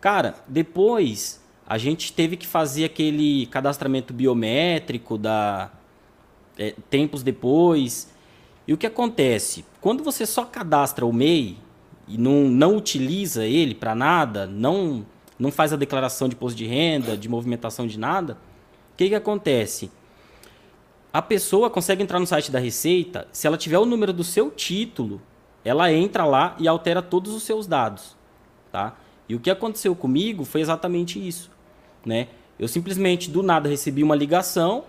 Cara, depois a gente teve que fazer aquele cadastramento biométrico da é, tempos depois. E o que acontece? Quando você só cadastra o MEI e não, não utiliza ele para nada, não, não faz a declaração de imposto de renda, de movimentação de nada, o que, que acontece? A pessoa consegue entrar no site da Receita, se ela tiver o número do seu título, ela entra lá e altera todos os seus dados. Tá? E o que aconteceu comigo foi exatamente isso. Né? Eu simplesmente, do nada, recebi uma ligação,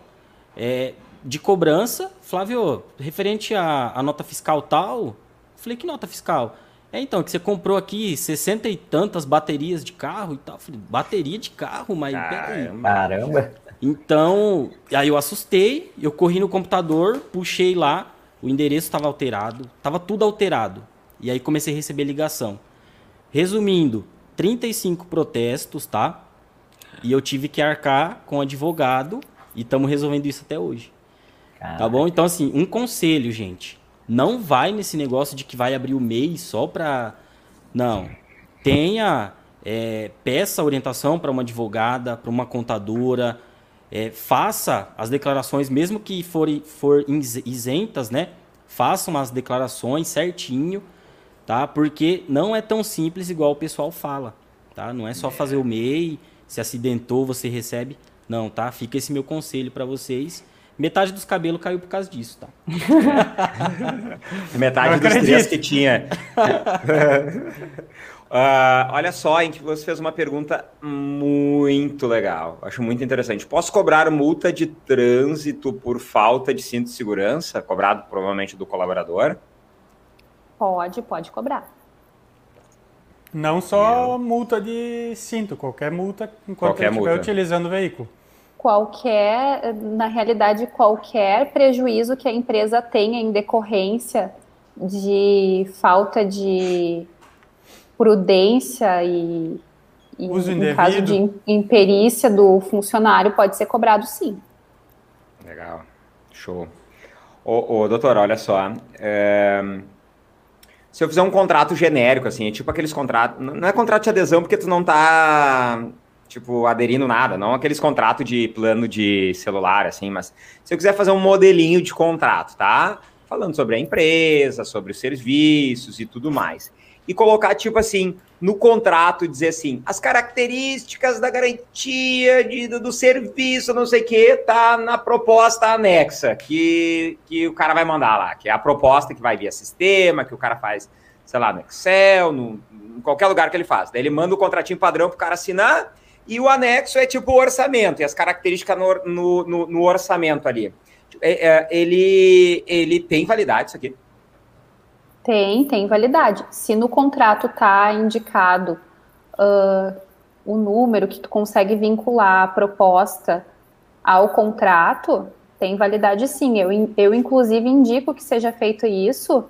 é, de cobrança, Flávio, referente à, à nota fiscal tal, falei, que nota fiscal? É, então, que você comprou aqui 60 e tantas baterias de carro e tal. Falei, bateria de carro, mas Caramba. Caramba. Então, aí eu assustei, eu corri no computador, puxei lá, o endereço estava alterado, estava tudo alterado. E aí comecei a receber ligação. Resumindo, 35 protestos, tá? E eu tive que arcar com advogado e estamos resolvendo isso até hoje. Caraca. Tá bom? Então, assim, um conselho, gente. Não vai nesse negócio de que vai abrir o MEI só pra. Não. Tenha. É, peça orientação para uma advogada, para uma contadora. é, faça as declarações, mesmo que forem for isentas, né? Façam as declarações certinho, tá? Porque não é tão simples igual o pessoal fala, tá? Não é só fazer o MEI, se acidentou, você recebe. Não, tá? Fica esse meu conselho para vocês. Metade dos cabelos caiu por causa disso, tá? Metade dos três que tinha. Uh, olha só, em que você fez uma pergunta muito legal. Acho muito interessante. Posso cobrar multa de trânsito por falta de cinto de segurança, cobrado provavelmente do colaborador? Pode, pode cobrar. Não só multa de cinto, qualquer multa enquanto qualquer ele estiver utilizando o veículo. Qualquer, na realidade, qualquer prejuízo que a empresa tenha em decorrência de falta de prudência e, e em caso de imperícia do funcionário pode ser cobrado sim. Legal, show. Ô, ô doutor, olha só, é... se eu fizer um contrato genérico, assim, é tipo aqueles contratos, não é contrato de adesão porque tu não tá, tipo, aderindo nada, não aqueles contratos de plano de celular, assim, mas se eu quiser fazer um modelinho de contrato, tá? Falando sobre a empresa, sobre os serviços e tudo mais e colocar, tipo assim, no contrato, dizer assim, as características da garantia de, do, do serviço, não sei o que, tá na proposta anexa, que, que o cara vai mandar lá, que é a proposta que vai via sistema, que o cara faz, sei lá, no Excel, no, em qualquer lugar que ele faz. Daí ele manda o contratinho padrão pro cara assinar, e o anexo é tipo o orçamento, e as características no, no, no, no orçamento ali. É, é, ele, ele tem validade isso aqui? Tem, tem validade. Se no contrato está indicado uh, o número que tu consegue vincular a proposta ao contrato, tem validade sim. Eu, eu inclusive, indico que seja feito isso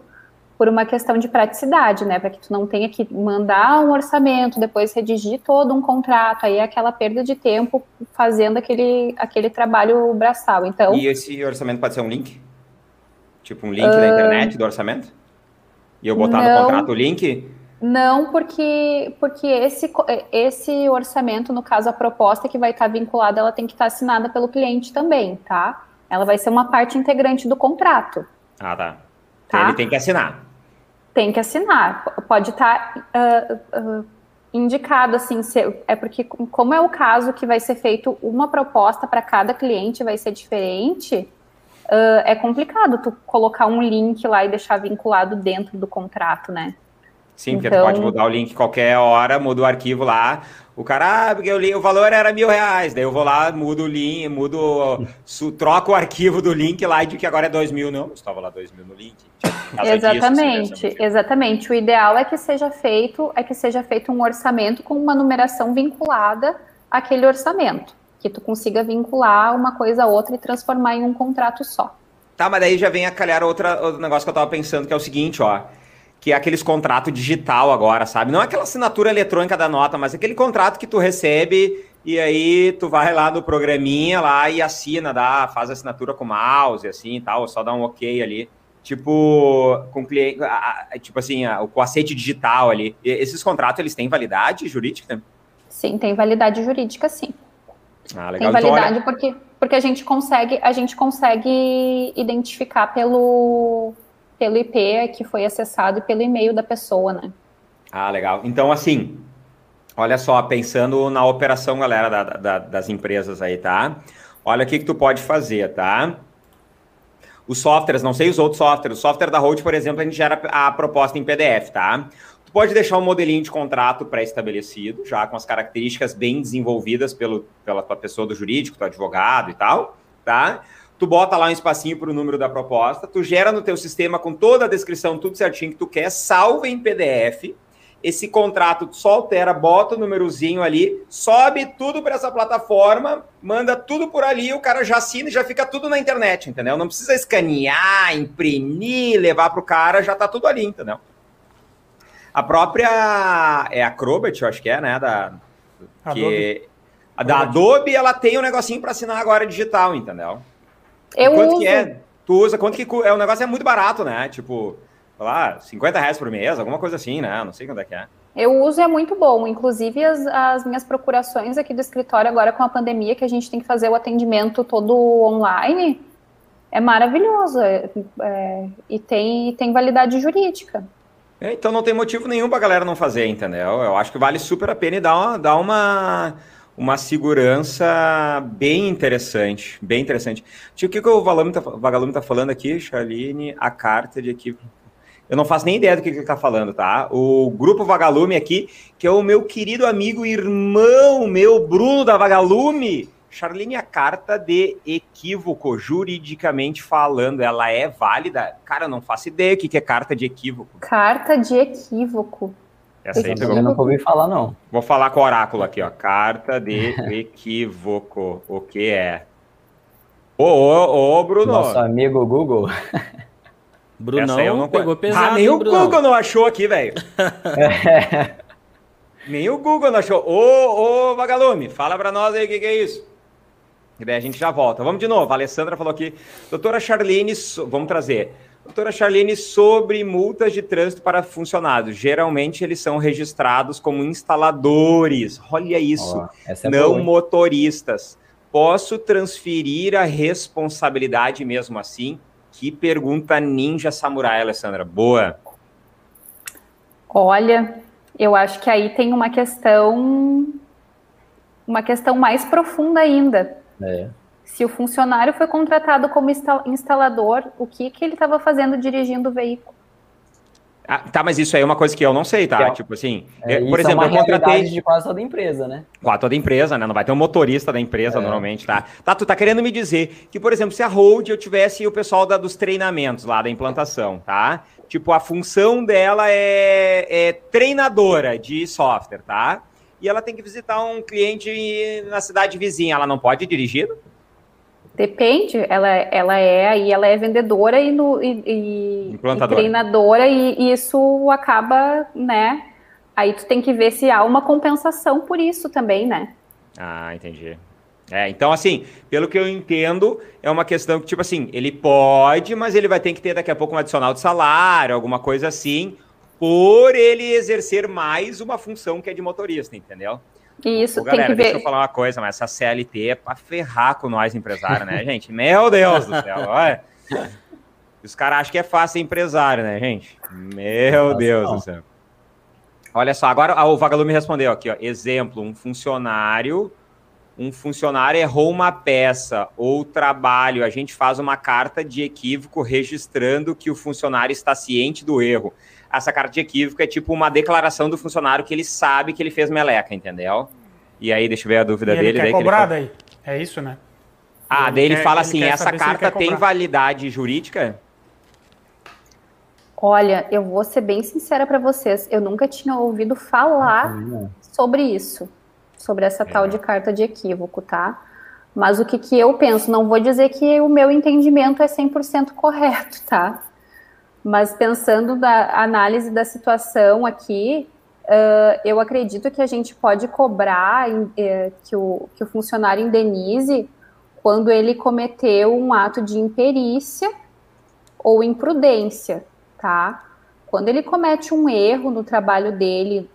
por uma questão de praticidade, né? Para que tu não tenha que mandar um orçamento, depois redigir todo um contrato, aí é aquela perda de tempo fazendo aquele, aquele trabalho braçal. Então, e esse orçamento pode ser um link? Tipo um link uh, da internet do orçamento? E eu botar não, no contrato o link? Não, porque, porque esse, esse orçamento, no caso, a proposta que vai estar vinculada, ela tem que estar assinada pelo cliente também, tá? Ela vai ser uma parte integrante do contrato. Ah, tá. Tá? Ele tem que assinar. Tem que assinar. Pode estar uh, uh, indicado, assim, se, é porque, como é o caso que vai ser feito uma proposta para cada cliente, vai ser diferente, uh, é complicado tu colocar um link lá e deixar vinculado dentro do contrato, né? Sim, porque então... tu pode mudar o link qualquer hora, muda o arquivo lá. O cara, ah, porque li, o valor era mil reais. Daí eu vou lá, mudo o link, mudo, su, troco o arquivo do link lá e digo que agora é dois mil. Não, estava lá dois mil no link. Exatamente, disso, exatamente. O ideal é que seja feito, é que seja feito um orçamento com uma numeração vinculada àquele orçamento que tu consiga vincular uma coisa a outra e transformar em um contrato só. Tá, mas daí já vem a calhar outra, outro negócio que eu tava pensando, que é o seguinte, ó. Que é aqueles contratos digital agora, sabe? Não é aquela assinatura eletrônica da nota, mas aquele contrato que tu recebe e aí tu vai lá no programinha lá e assina, dá, faz a assinatura com mouse, assim e tal, só dá um ok ali. Tipo, com cliente, tipo assim, com aceite digital ali. E esses contratos, eles têm validade jurídica? Sim, tem validade jurídica, sim. Ah, legal. Tem validade então, olha... porque, porque a gente consegue a gente consegue identificar pelo pelo IP que foi acessado pelo e-mail da pessoa, né? Ah, legal. Então, assim, olha só, pensando na operação, galera, da, da, das empresas aí, tá? Olha o que, que tu pode fazer, tá? Os softwares, não sei os outros softwares. O software da Hold, por exemplo, a gente gera a proposta em PDF, tá? pode deixar um modelinho de contrato pré-estabelecido, já com as características bem desenvolvidas pelo, pela tua pessoa do jurídico, do advogado e tal, tá? Tu bota lá um espacinho para o número da proposta, tu gera no teu sistema com toda a descrição, tudo certinho que tu quer, salva em PDF. Esse contrato tu só altera, bota o númerozinho ali, sobe tudo para essa plataforma, manda tudo por ali, o cara já assina e já fica tudo na internet, entendeu? Não precisa escanear, imprimir, levar para o cara, já tá tudo ali, entendeu? A própria. É a Acrobat, eu acho que é, né? Da, que, a da Adobe, ela tem um negocinho para assinar agora digital, entendeu? Eu quanto uso. que é? Tu usa, quanto que é? O negócio é muito barato, né? Tipo, sei lá, 50 reais por mês, alguma coisa assim, né? Não sei quanto é que é. Eu uso e é muito bom. Inclusive, as, as, minhas procurações aqui do escritório, agora com a pandemia, que a gente tem que fazer o atendimento todo online, é maravilhoso. É, é, e tem, tem validade jurídica. É, então não tem motivo nenhum para a galera não fazer, entendeu? Eu acho que vale super a pena e dá uma, dá uma, uma segurança bem interessante. Bem interessante. Tio, o que, que o Vagalume está tá falando aqui, Charline? A carta de equipe eu não faço nem ideia do que, ele está falando, tá? O Grupo Vagalume aqui, que é o meu querido amigo irmão, meu Bruno da Vagalume. Charlene, a carta de equívoco, juridicamente falando, ela é válida? Cara, eu não faço ideia o que é carta de equívoco. Carta de equívoco. Essa aí pegou. Eu não ouvi falar, não. Vou falar com o oráculo aqui, ó. Carta de equívoco. O que é? Ô, ô, ô, Bruno. Nosso amigo Google. Brunão não pegou pesado. Ah, nem o Brunão. Google não achou aqui, velho. nem o Google não achou. Ô, ô, Vagalume, fala pra nós aí o que, que é isso. E daí a gente já volta. Vamos de novo. A Alessandra falou aqui. Doutora Charlene, vamos trazer. Doutora Charlene, sobre multas de trânsito para funcionários. Geralmente eles são registrados como instaladores. Olha isso. Oh, é não boa, motoristas. Posso transferir a responsabilidade mesmo assim? Que pergunta ninja samurai, Alessandra. Boa. Olha, eu acho que aí tem uma questão uma questão mais profunda ainda. É. Se o funcionário foi contratado como instalador, o que, que ele estava fazendo dirigindo o veículo? Ah, tá, mas isso aí é uma coisa que eu não sei, tá? É, tipo assim, é, por exemplo, é eu contratei de quase toda empresa, né? Quase toda empresa, né? Não vai ter um motorista da empresa é. normalmente, tá? Tá, tu tá querendo me dizer que, por exemplo, se a Hold eu tivesse o pessoal da, dos treinamentos lá da implantação, tá? Tipo, a função dela é, é treinadora de software, tá? E ela tem que visitar um cliente na cidade vizinha, ela não pode dirigir? Depende, ela, ela é aí, ela é vendedora e, no, e, e, e treinadora, e, e, isso acaba, né? Aí tu tem que ver se há uma compensação por isso também, né? Ah, entendi. É, então, assim, pelo que eu entendo, é uma questão que, tipo assim, ele pode, mas ele vai ter que ter daqui a pouco um adicional de salário, alguma coisa assim, por ele exercer mais uma função que é de motorista, entendeu? Isso, Ô, galera, tem que ver. Deixa eu falar uma coisa, mas essa CLT é pra ferrar com nós empresários, né, gente? Meu Deus do céu, olha. Os caras acham que é fácil ser empresário, né, gente? Meu Nossa, Deus não. do céu. Olha só, agora o Vagalume respondeu aqui, ó. Exemplo, um funcionário, um funcionário errou uma peça ou trabalho, a gente faz uma carta de equívoco registrando que o funcionário está ciente do erro essa carta de equívoco é tipo uma declaração do funcionário que ele sabe que ele fez meleca, entendeu? E aí, deixa eu ver a dúvida e dele. Ele quer cobrar daí. É isso, né? Ah, ele daí ele quer, fala assim, ele essa carta tem validade jurídica? Olha, eu vou ser bem sincera para vocês, eu nunca tinha ouvido falar ah, sobre isso, sobre essa é. tal de carta de equívoco, tá? Mas o que, que eu penso, não vou dizer que o meu entendimento é 100% correto, tá? Mas pensando na análise da situação aqui, uh, eu acredito que a gente pode cobrar uh, que, o, que o funcionário indenize quando ele cometeu um ato de imperícia ou imprudência, tá? Quando ele comete um erro no trabalho dele,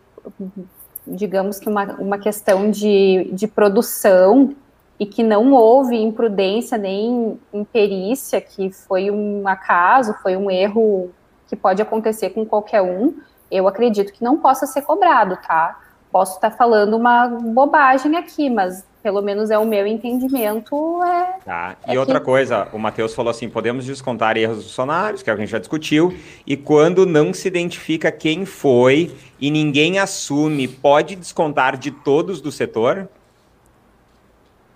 digamos que uma, uma questão de, de produção, e que não houve imprudência nem imperícia, que foi um acaso, foi um erro que pode acontecer com qualquer um, eu acredito que não possa ser cobrado, tá? Posso estar falando uma bobagem aqui, mas pelo menos é o meu entendimento. É, tá. E é outra que... coisa, o Matheus falou assim: podemos descontar erros dos funcionários, que é o que a gente já discutiu, e quando não se identifica quem foi e ninguém assume, pode descontar de todos do setor?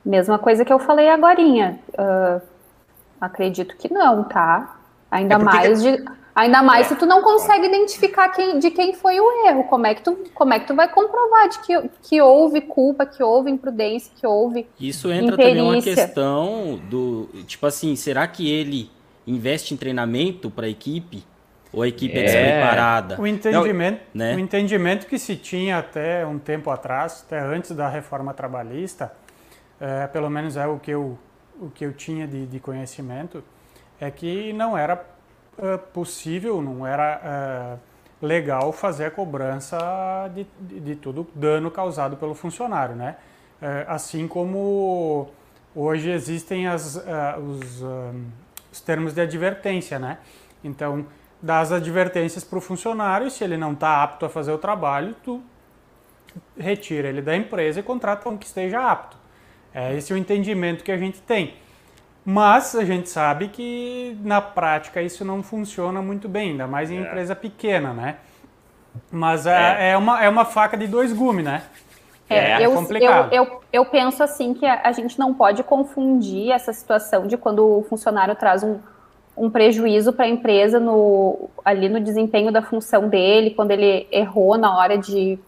Mesma coisa que eu falei agora. Uh, acredito que não, tá? Ainda é mais que... de. Ainda mais é. se tu não consegue identificar quem, de quem foi o erro. Como é que tu, como é que tu vai comprovar de que, que houve culpa, que houve imprudência, que houve. Isso entra imperícia. também uma questão do. Tipo assim, será que ele investe em treinamento para a equipe? Ou a equipe é, é despreparada? O entendimento, não, né? o entendimento que se tinha até um tempo atrás, até antes da reforma trabalhista, é, pelo menos é o que eu, o que eu tinha de, de conhecimento, é que não era uh, possível, não era uh, legal fazer a cobrança de, de, de todo dano causado pelo funcionário, né? É, assim como hoje existem as, uh, os, um, os termos de advertência, né? Então, das advertências para o funcionário, se ele não está apto a fazer o trabalho, tu retira ele da empresa e contrata um que esteja apto. É esse o entendimento que a gente tem. Mas a gente sabe que na prática isso não funciona muito bem, ainda mais em é. empresa pequena, né? Mas é. é, uma, é uma faca de dois gumes, né? É, é eu, complicado. Eu, eu, eu penso assim que a, a, gente não pode confundir essa situação de quando o funcionário traz um, um prejuízo para a empresa no, ali no desempenho da função dele, quando ele errou na hora de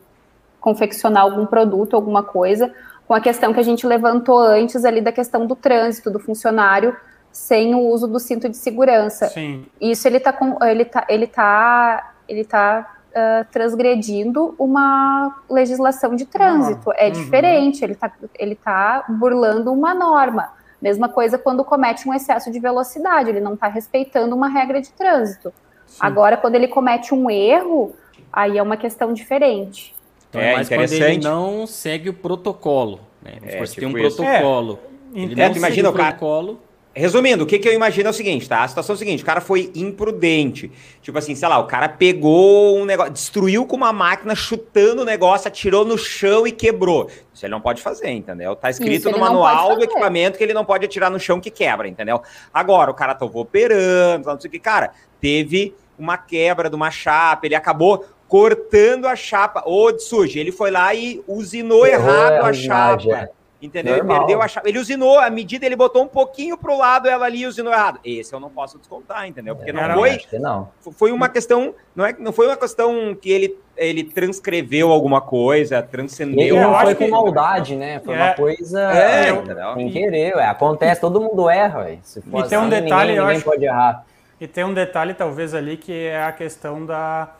confeccionar algum produto, alguma coisa, com a questão que a gente levantou antes ali da questão do trânsito, do funcionário sem o uso do cinto de segurança. Sim. Isso ele está ele tá, ele tá, ele tá uh, transgredindo uma legislação de trânsito. É uhum. diferente, ele está ele tá burlando uma norma. Mesma coisa quando comete um excesso de velocidade, ele não está respeitando uma regra de trânsito. Sim. Agora, quando ele comete um erro, aí é uma questão diferente. Então é, é mais quando ele não segue o protocolo. Né? É, tipo tem um isso. protocolo. É. Ele é, não imagina o protocolo. Resumindo, o que, que eu imagino é o seguinte, tá? A situação é a seguinte: o cara foi imprudente. Tipo assim, sei lá, o cara pegou um negócio, destruiu com uma máquina, chutando o negócio, atirou no chão e quebrou. Isso ele não pode fazer, entendeu? Tá escrito Isso, no manual do equipamento que ele não pode atirar no chão que quebra, entendeu? Agora, o cara tava operando, não sei o que, cara, teve uma quebra de uma chapa, ele acabou cortando a chapa. Ô, Tsuji, ele foi lá e usinou errado a, a chapa. Entendeu? Normal. Ele perdeu a chapa. Ele usinou, a medida ele botou um pouquinho pro lado, ela ali usinou errado. Esse eu não posso descontar, entendeu? Porque não é, foi. Não. Foi uma questão. Não, é, não foi uma questão que ele, ele transcreveu alguma coisa, transcendeu. não foi com maldade, né? Foi é. uma coisa. É, sem querer, ué. Acontece, todo mundo erra, ué. Se for e tem um assim, detalhe, ninguém, ninguém acho... pode errar. E tem um detalhe, talvez, ali, que é a questão da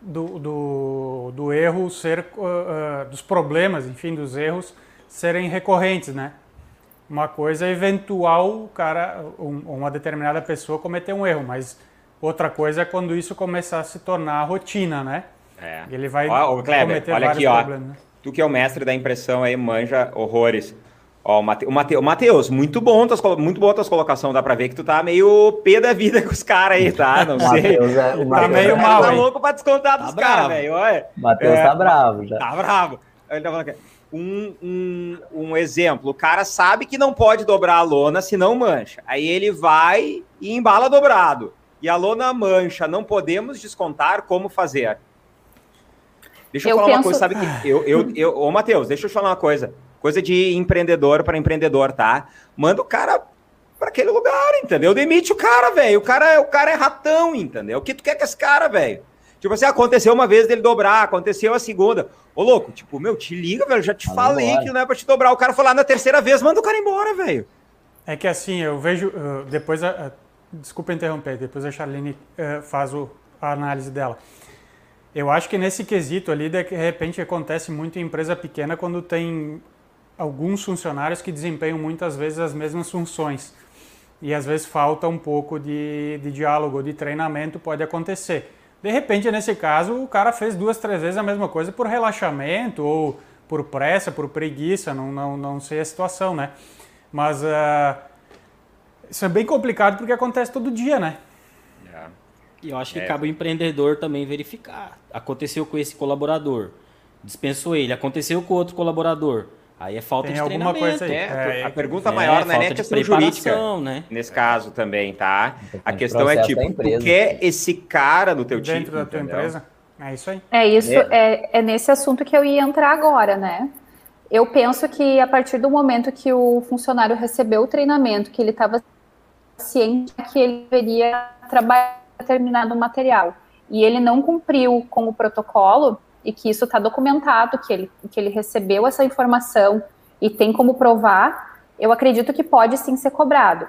do, do, do erro ser, uh, dos problemas, enfim, dos erros serem recorrentes, né? Uma coisa é eventual o cara, um, uma determinada pessoa cometer um erro, mas outra coisa é quando isso começar a se tornar rotina, né? É. Ele vai ó, Kleber, cometer olha aqui, problemas. Ó, né? Tu que é o mestre da impressão aí, manja horrores. Ó, o Matheus, Mateus, muito bom tuas, muito boa tuas colocações, dá pra ver que tu tá meio pé da vida com os caras aí, tá? Não sei. Mateus é, o tá meio mal, Tá louco pra descontar tá dos caras, velho. Matheus é, tá bravo já. Tá bravo. Ele tá falando aqui. Um, um, um exemplo, o cara sabe que não pode dobrar a lona se não mancha. Aí ele vai e embala dobrado. E a lona mancha, não podemos descontar como fazer. Deixa eu, eu falar penso... uma coisa, sabe que eu, eu, eu, ô Matheus, deixa eu te falar uma coisa. Coisa de empreendedor para empreendedor, tá? Manda o cara para aquele lugar, entendeu? Demite o cara, velho. O cara, o cara é ratão, entendeu? O que tu quer com esse cara, velho? Tipo assim, aconteceu uma vez dele dobrar, aconteceu a segunda. Ô, louco, tipo, meu, te liga, velho. Já te Manda falei embora. que não é pra te dobrar. O cara foi lá na terceira vez, manda o cara embora, velho. É que assim, eu vejo. depois, a, desculpa interromper, depois a Charlene uh, faz o, a análise dela. Eu acho que nesse quesito ali, de repente, acontece muito em empresa pequena quando tem alguns funcionários que desempenham muitas vezes as mesmas funções. E às vezes falta um pouco de, de diálogo, de treinamento, pode acontecer. De repente, nesse caso, o cara fez duas, três vezes a mesma coisa por relaxamento ou por pressa, por preguiça, não, não, não sei a situação, né? Mas uh, isso é bem complicado porque acontece todo dia, né? É. E eu acho que é. cabe o empreendedor também verificar. Aconteceu com esse colaborador, dispensou ele, aconteceu com outro colaborador Aí é falta Tem de alguma coisa aí. É, a pergunta é, maior não é nem a questão jurídica, né? nesse caso também, tá? A questão é tipo, tu quer esse cara no teu time? Dentro da tua empresa? É isso aí. É isso, é. é, é nesse assunto que eu ia entrar agora, né? Eu penso que a partir do momento que o funcionário recebeu o treinamento, que ele estava ciente que ele deveria trabalhar determinado material, e ele não cumpriu com o protocolo, e que isso está documentado, que ele, que ele recebeu essa informação e tem como provar, eu acredito que pode sim ser cobrado.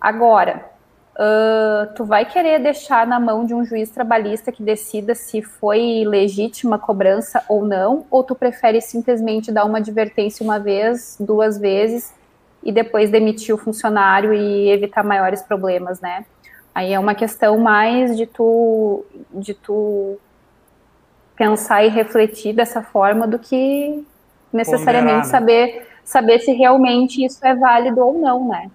Agora, uh, tu vai querer deixar na mão de um juiz trabalhista que decida se foi legítima a cobrança ou não, ou tu prefere simplesmente dar uma advertência uma vez, duas vezes e depois demitir o funcionário e evitar maiores problemas, né? Aí é uma questão mais de tu, de tu pensar e refletir dessa forma do que necessariamente né? saber saber se realmente isso é válido ou não, né?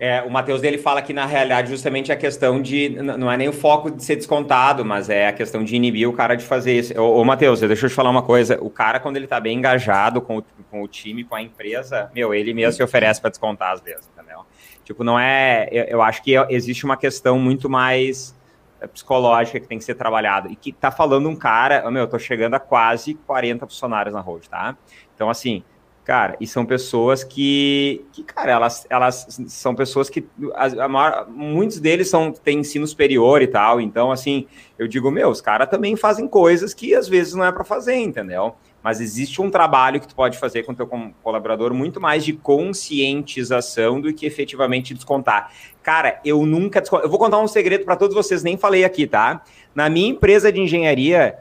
É, o Matheus dele fala que na realidade justamente a questão de não é nem o foco de ser descontado, mas é a questão de inibir o cara de fazer isso. Ô, ô Matheus, deixa eu te falar uma coisa. O cara, quando ele tá bem engajado com o, com o time, com a empresa, meu, ele mesmo se oferece para descontar às vezes, entendeu? Tipo, não é. Eu, eu acho que existe uma questão muito mais psicológica que tem que ser trabalhada. E que tá falando um cara, meu, eu tô chegando a quase 40 funcionários na road, tá? Então, assim, Cara, e são pessoas que, que cara, elas, elas são pessoas que, a maior, muitos deles são, têm ensino superior e tal, então, assim, eu digo, meu, os caras também fazem coisas que às vezes não é para fazer, entendeu? Mas existe um trabalho que tu pode fazer com o teu colaborador muito mais de conscientização do que efetivamente descontar. Cara, eu nunca. Eu vou contar um segredo para todos vocês, nem falei aqui, tá? Na minha empresa de engenharia,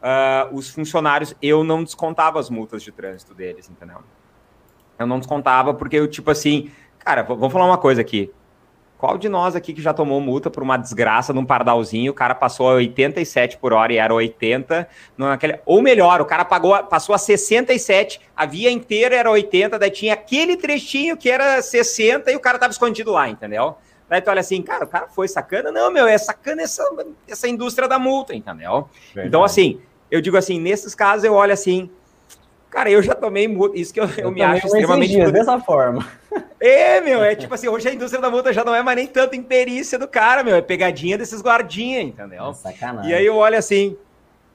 uh, os funcionários, eu não descontava as multas de trânsito deles, entendeu? Eu não descontava porque eu, tipo assim, cara, vamos falar uma coisa aqui. Qual de nós aqui que já tomou multa por uma desgraça num pardalzinho, o cara passou a 87 por hora e era 80, naquele, ou melhor, o cara pagou, passou a 67, a via inteira era 80, daí tinha aquele trechinho que era 60 e o cara tava escondido lá, entendeu? Daí tu olha assim, cara, o cara foi sacana? Não, meu, é sacana essa, essa indústria da multa, entendeu? Verdade. Então, assim, eu digo assim, nesses casos eu olho assim, cara, eu já tomei multa, isso que eu, eu, eu me acho extremamente... Dias, dessa forma. É, meu, é tipo assim, hoje a indústria da multa já não é mais nem tanto imperícia do cara, meu, é pegadinha desses guardinha, entendeu? É sacanagem. E aí eu olho assim,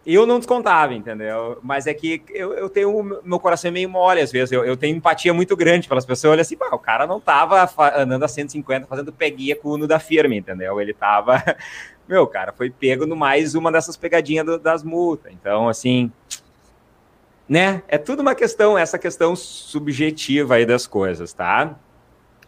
eu não descontava, entendeu? Mas é que eu, eu tenho, meu coração é meio mole às vezes, eu, eu tenho empatia muito grande pelas pessoas, olha assim, o cara não tava andando a 150 fazendo peguinha com o Uno da firma, entendeu? Ele tava meu, cara, foi pego no mais uma dessas pegadinhas do, das multas. Então, assim, né? É tudo uma questão, essa questão subjetiva aí das coisas, tá?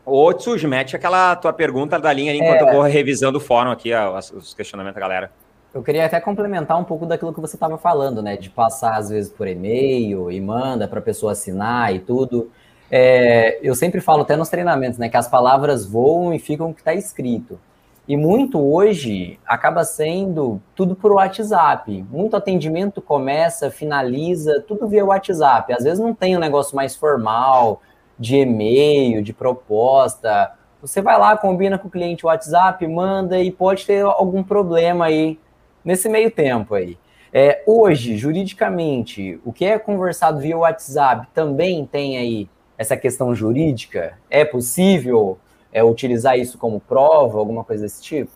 Ô, Tsuji, mete aquela tua pergunta da linha enquanto é... eu vou revisando o fórum aqui, os questionamentos da galera. Eu queria até complementar um pouco daquilo que você estava falando, né? De passar, às vezes, por e-mail e manda para a pessoa assinar e tudo. É, eu sempre falo até nos treinamentos, né? Que as palavras voam e ficam o que está escrito. E muito hoje acaba sendo tudo por WhatsApp. Muito atendimento começa, finaliza, tudo via WhatsApp. Às vezes não tem um negócio mais formal, de e-mail, de proposta. Você vai lá, combina com o cliente WhatsApp, manda e pode ter algum problema aí nesse meio tempo aí. É, hoje, juridicamente, o que é conversado via WhatsApp também tem aí essa questão jurídica? É possível é, utilizar isso como prova, alguma coisa desse tipo?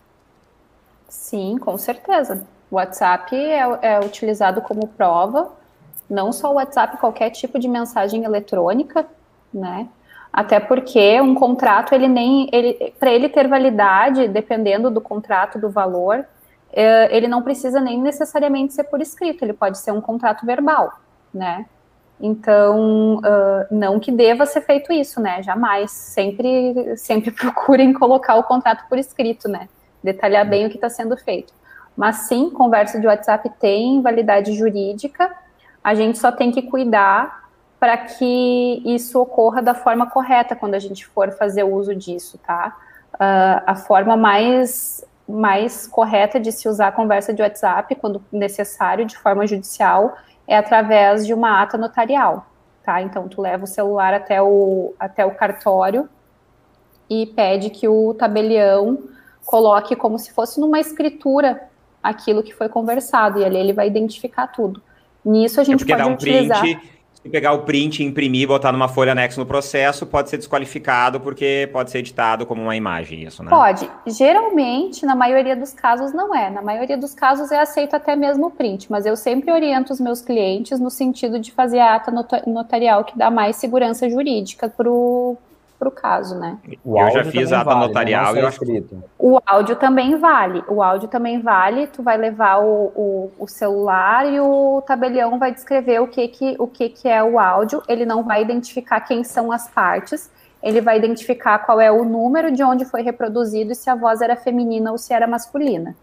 Sim, com certeza. O WhatsApp é, é utilizado como prova, não só o WhatsApp, qualquer tipo de mensagem eletrônica, né? Até porque um contrato, ele nem, ele, para ele ter validade, dependendo do contrato, do valor, é, ele não precisa nem necessariamente ser por escrito, ele pode ser um contrato verbal, né? Então, uh, não que deva ser feito isso, né? Jamais. Sempre, sempre procurem colocar o contrato por escrito, né? Detalhar bem o que está sendo feito. Mas sim, conversa de WhatsApp tem validade jurídica. A gente só tem que cuidar para que isso ocorra da forma correta quando a gente for fazer uso disso, tá? Uh, a forma mais mais correta de se usar a conversa de WhatsApp, quando necessário, de forma judicial, é através de uma ata notarial, tá? Então, tu leva o celular até o, até o cartório e pede que o tabelião coloque como se fosse numa escritura aquilo que foi conversado, e ali ele vai identificar tudo. Nisso a gente é pode dá um utilizar... Print se pegar o print, imprimir, botar numa folha anexo no processo, pode ser desqualificado porque pode ser editado como uma imagem, isso, né? Pode. Geralmente, na maioria dos casos, não é. Na maioria dos casos é aceito até mesmo o print, mas eu sempre oriento os meus clientes no sentido de fazer a ata notarial que dá mais segurança jurídica para o para o caso, né? O eu já fiz a ata vale, né? notarial e eu acho O áudio também vale. O áudio também vale. Tu vai levar o, o, o, celular e o tabelião vai descrever o que que, o que que é o áudio. Ele não vai identificar quem são as partes. Ele vai identificar qual é o número de onde foi reproduzido e se a voz era feminina ou se era masculina.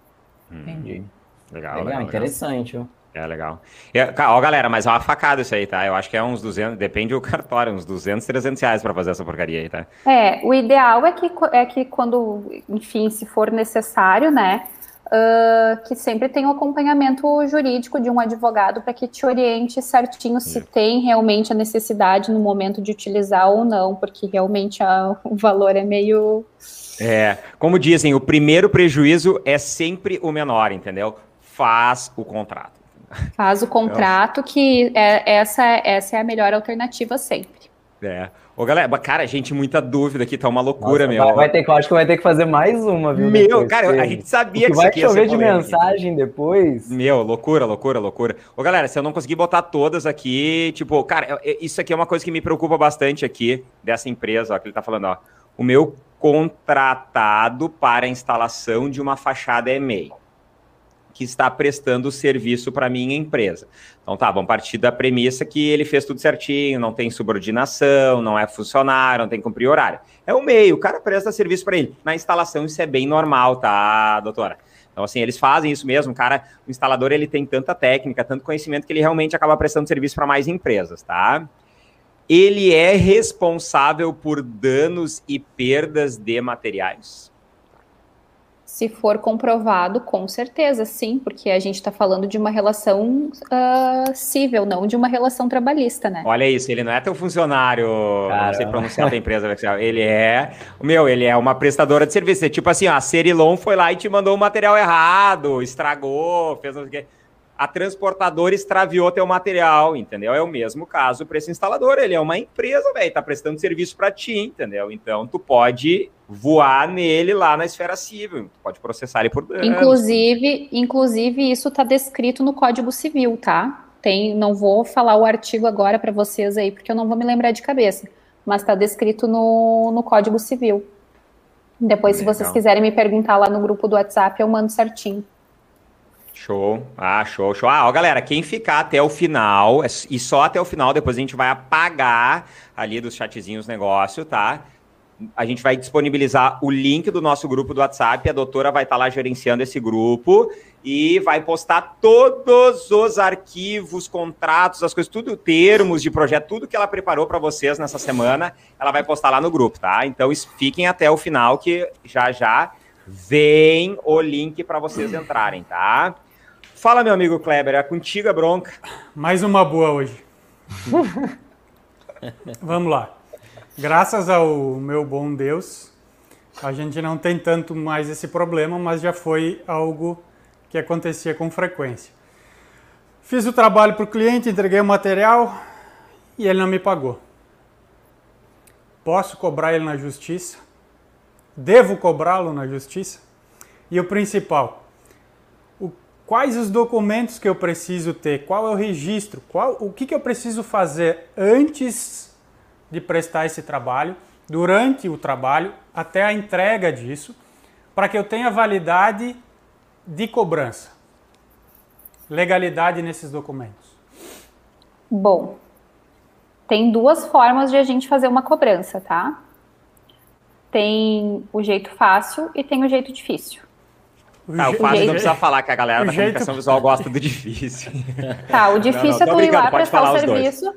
Entendi. Legal, legal, legal interessante. Legal. É legal. É, ó, galera, mas é uma facada isso aí, tá? Eu acho que é uns 200, depende do cartório, uns 200, 300 reais pra fazer essa porcaria aí, tá? É, o ideal é que, é que quando, enfim, se for necessário, né, uh, que sempre tem o um acompanhamento jurídico de um advogado para que te oriente certinho se tem realmente a necessidade no momento de utilizar ou não, porque realmente a, o valor é meio. É, como dizem, o primeiro prejuízo é sempre o menor, entendeu? Faz o contrato. Faz o contrato, que é, essa, essa é a melhor alternativa sempre. É. Ô, galera, cara, gente, muita dúvida aqui, tá uma loucura, Nossa, meu. Vai, vai ter, acho que vai ter que fazer mais uma, viu? Meu, depois, cara, a gente sabia que, vai chover de mensagem depois. Meu, loucura, loucura, loucura. Ô, galera, se eu não conseguir botar todas aqui, tipo, cara, isso aqui é uma coisa que me preocupa bastante aqui dessa empresa, ó, que ele tá falando, ó. O meu contratado para a instalação de uma fachada EMEI que está prestando serviço para minha empresa. Então tá, vamos partir da premissa que ele fez tudo certinho, não tem subordinação, não é funcionário, não tem que cumprir horário. É o meio, o cara presta serviço para ele. Na instalação isso é bem normal, tá, doutora? Então, assim, eles fazem isso mesmo. O cara, o instalador, ele tem tanta técnica, tanto conhecimento que ele realmente acaba prestando serviço para mais empresas, tá? Ele é responsável por danos e perdas de materiais. Se for comprovado, com certeza, sim, porque a gente está falando de uma relação uh, civil, não de uma relação trabalhista, né? Olha isso, ele não é teu funcionário, Caramba. não sei pronunciar a tua empresa, ele é, meu, ele é uma prestadora de serviço. É tipo assim, ó, a Cerilon foi lá e te mandou o material errado, estragou, fez não sei o quê a transportadora extraviou teu material, entendeu? É o mesmo caso para esse instalador. Ele é uma empresa, velho, tá prestando serviço para ti, entendeu? Então tu pode voar nele lá na esfera civil, tu pode processar ele por danos. Inclusive, inclusive isso está descrito no Código Civil, tá? Tem, não vou falar o artigo agora para vocês aí, porque eu não vou me lembrar de cabeça, mas está descrito no, no Código Civil. Depois, Legal. se vocês quiserem me perguntar lá no grupo do WhatsApp, eu mando certinho. Show. Ah, show, show. Ah, ó, galera, quem ficar até o final, é e só até o final, depois a gente vai apagar ali dos chatzinhos negócio, tá? A gente vai disponibilizar o link do nosso grupo do WhatsApp, a doutora vai estar tá lá gerenciando esse grupo e vai postar todos os arquivos, contratos, as coisas, tudo, termos de projeto, tudo que ela preparou para vocês nessa semana, ela vai postar lá no grupo, tá? Então fiquem até o final que já já vem o link para vocês entrarem, tá? Fala, meu amigo Kleber, é contigo a bronca. Mais uma boa hoje. Vamos lá. Graças ao meu bom Deus, a gente não tem tanto mais esse problema, mas já foi algo que acontecia com frequência. Fiz o trabalho para o cliente, entreguei o material e ele não me pagou. Posso cobrar ele na justiça? Devo cobrá-lo na justiça? E o principal, quais os documentos que eu preciso ter, qual é o registro, qual, o que, que eu preciso fazer antes de prestar esse trabalho, durante o trabalho, até a entrega disso, para que eu tenha validade de cobrança, legalidade nesses documentos. Bom, tem duas formas de a gente fazer uma cobrança, tá? Tem o jeito fácil e tem o jeito difícil. Tá, o fácil jeito... não precisa falar que a galera o da jeito... comunicação visual gosta do difícil. Tá, o difícil não, não, é tu ir lá prestar o serviço.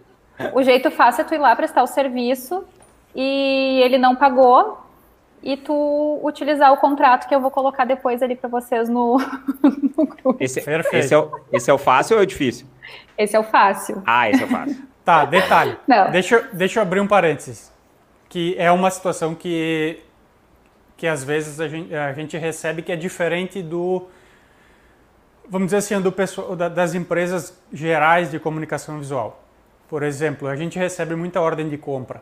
O jeito fácil é tu ir lá prestar o serviço e ele não pagou e tu utilizar o contrato que eu vou colocar depois ali para vocês no, no grupo. Esse, esse, é o, esse é o fácil ou é o difícil? Esse é o fácil. Ah, esse é o fácil. tá, detalhe. Não. Deixa, deixa eu abrir um parênteses. Que é uma situação que que às vezes a gente, a gente recebe que é diferente do, vamos dizer assim, do pessoal, das empresas gerais de comunicação visual. Por exemplo, a gente recebe muita ordem de compra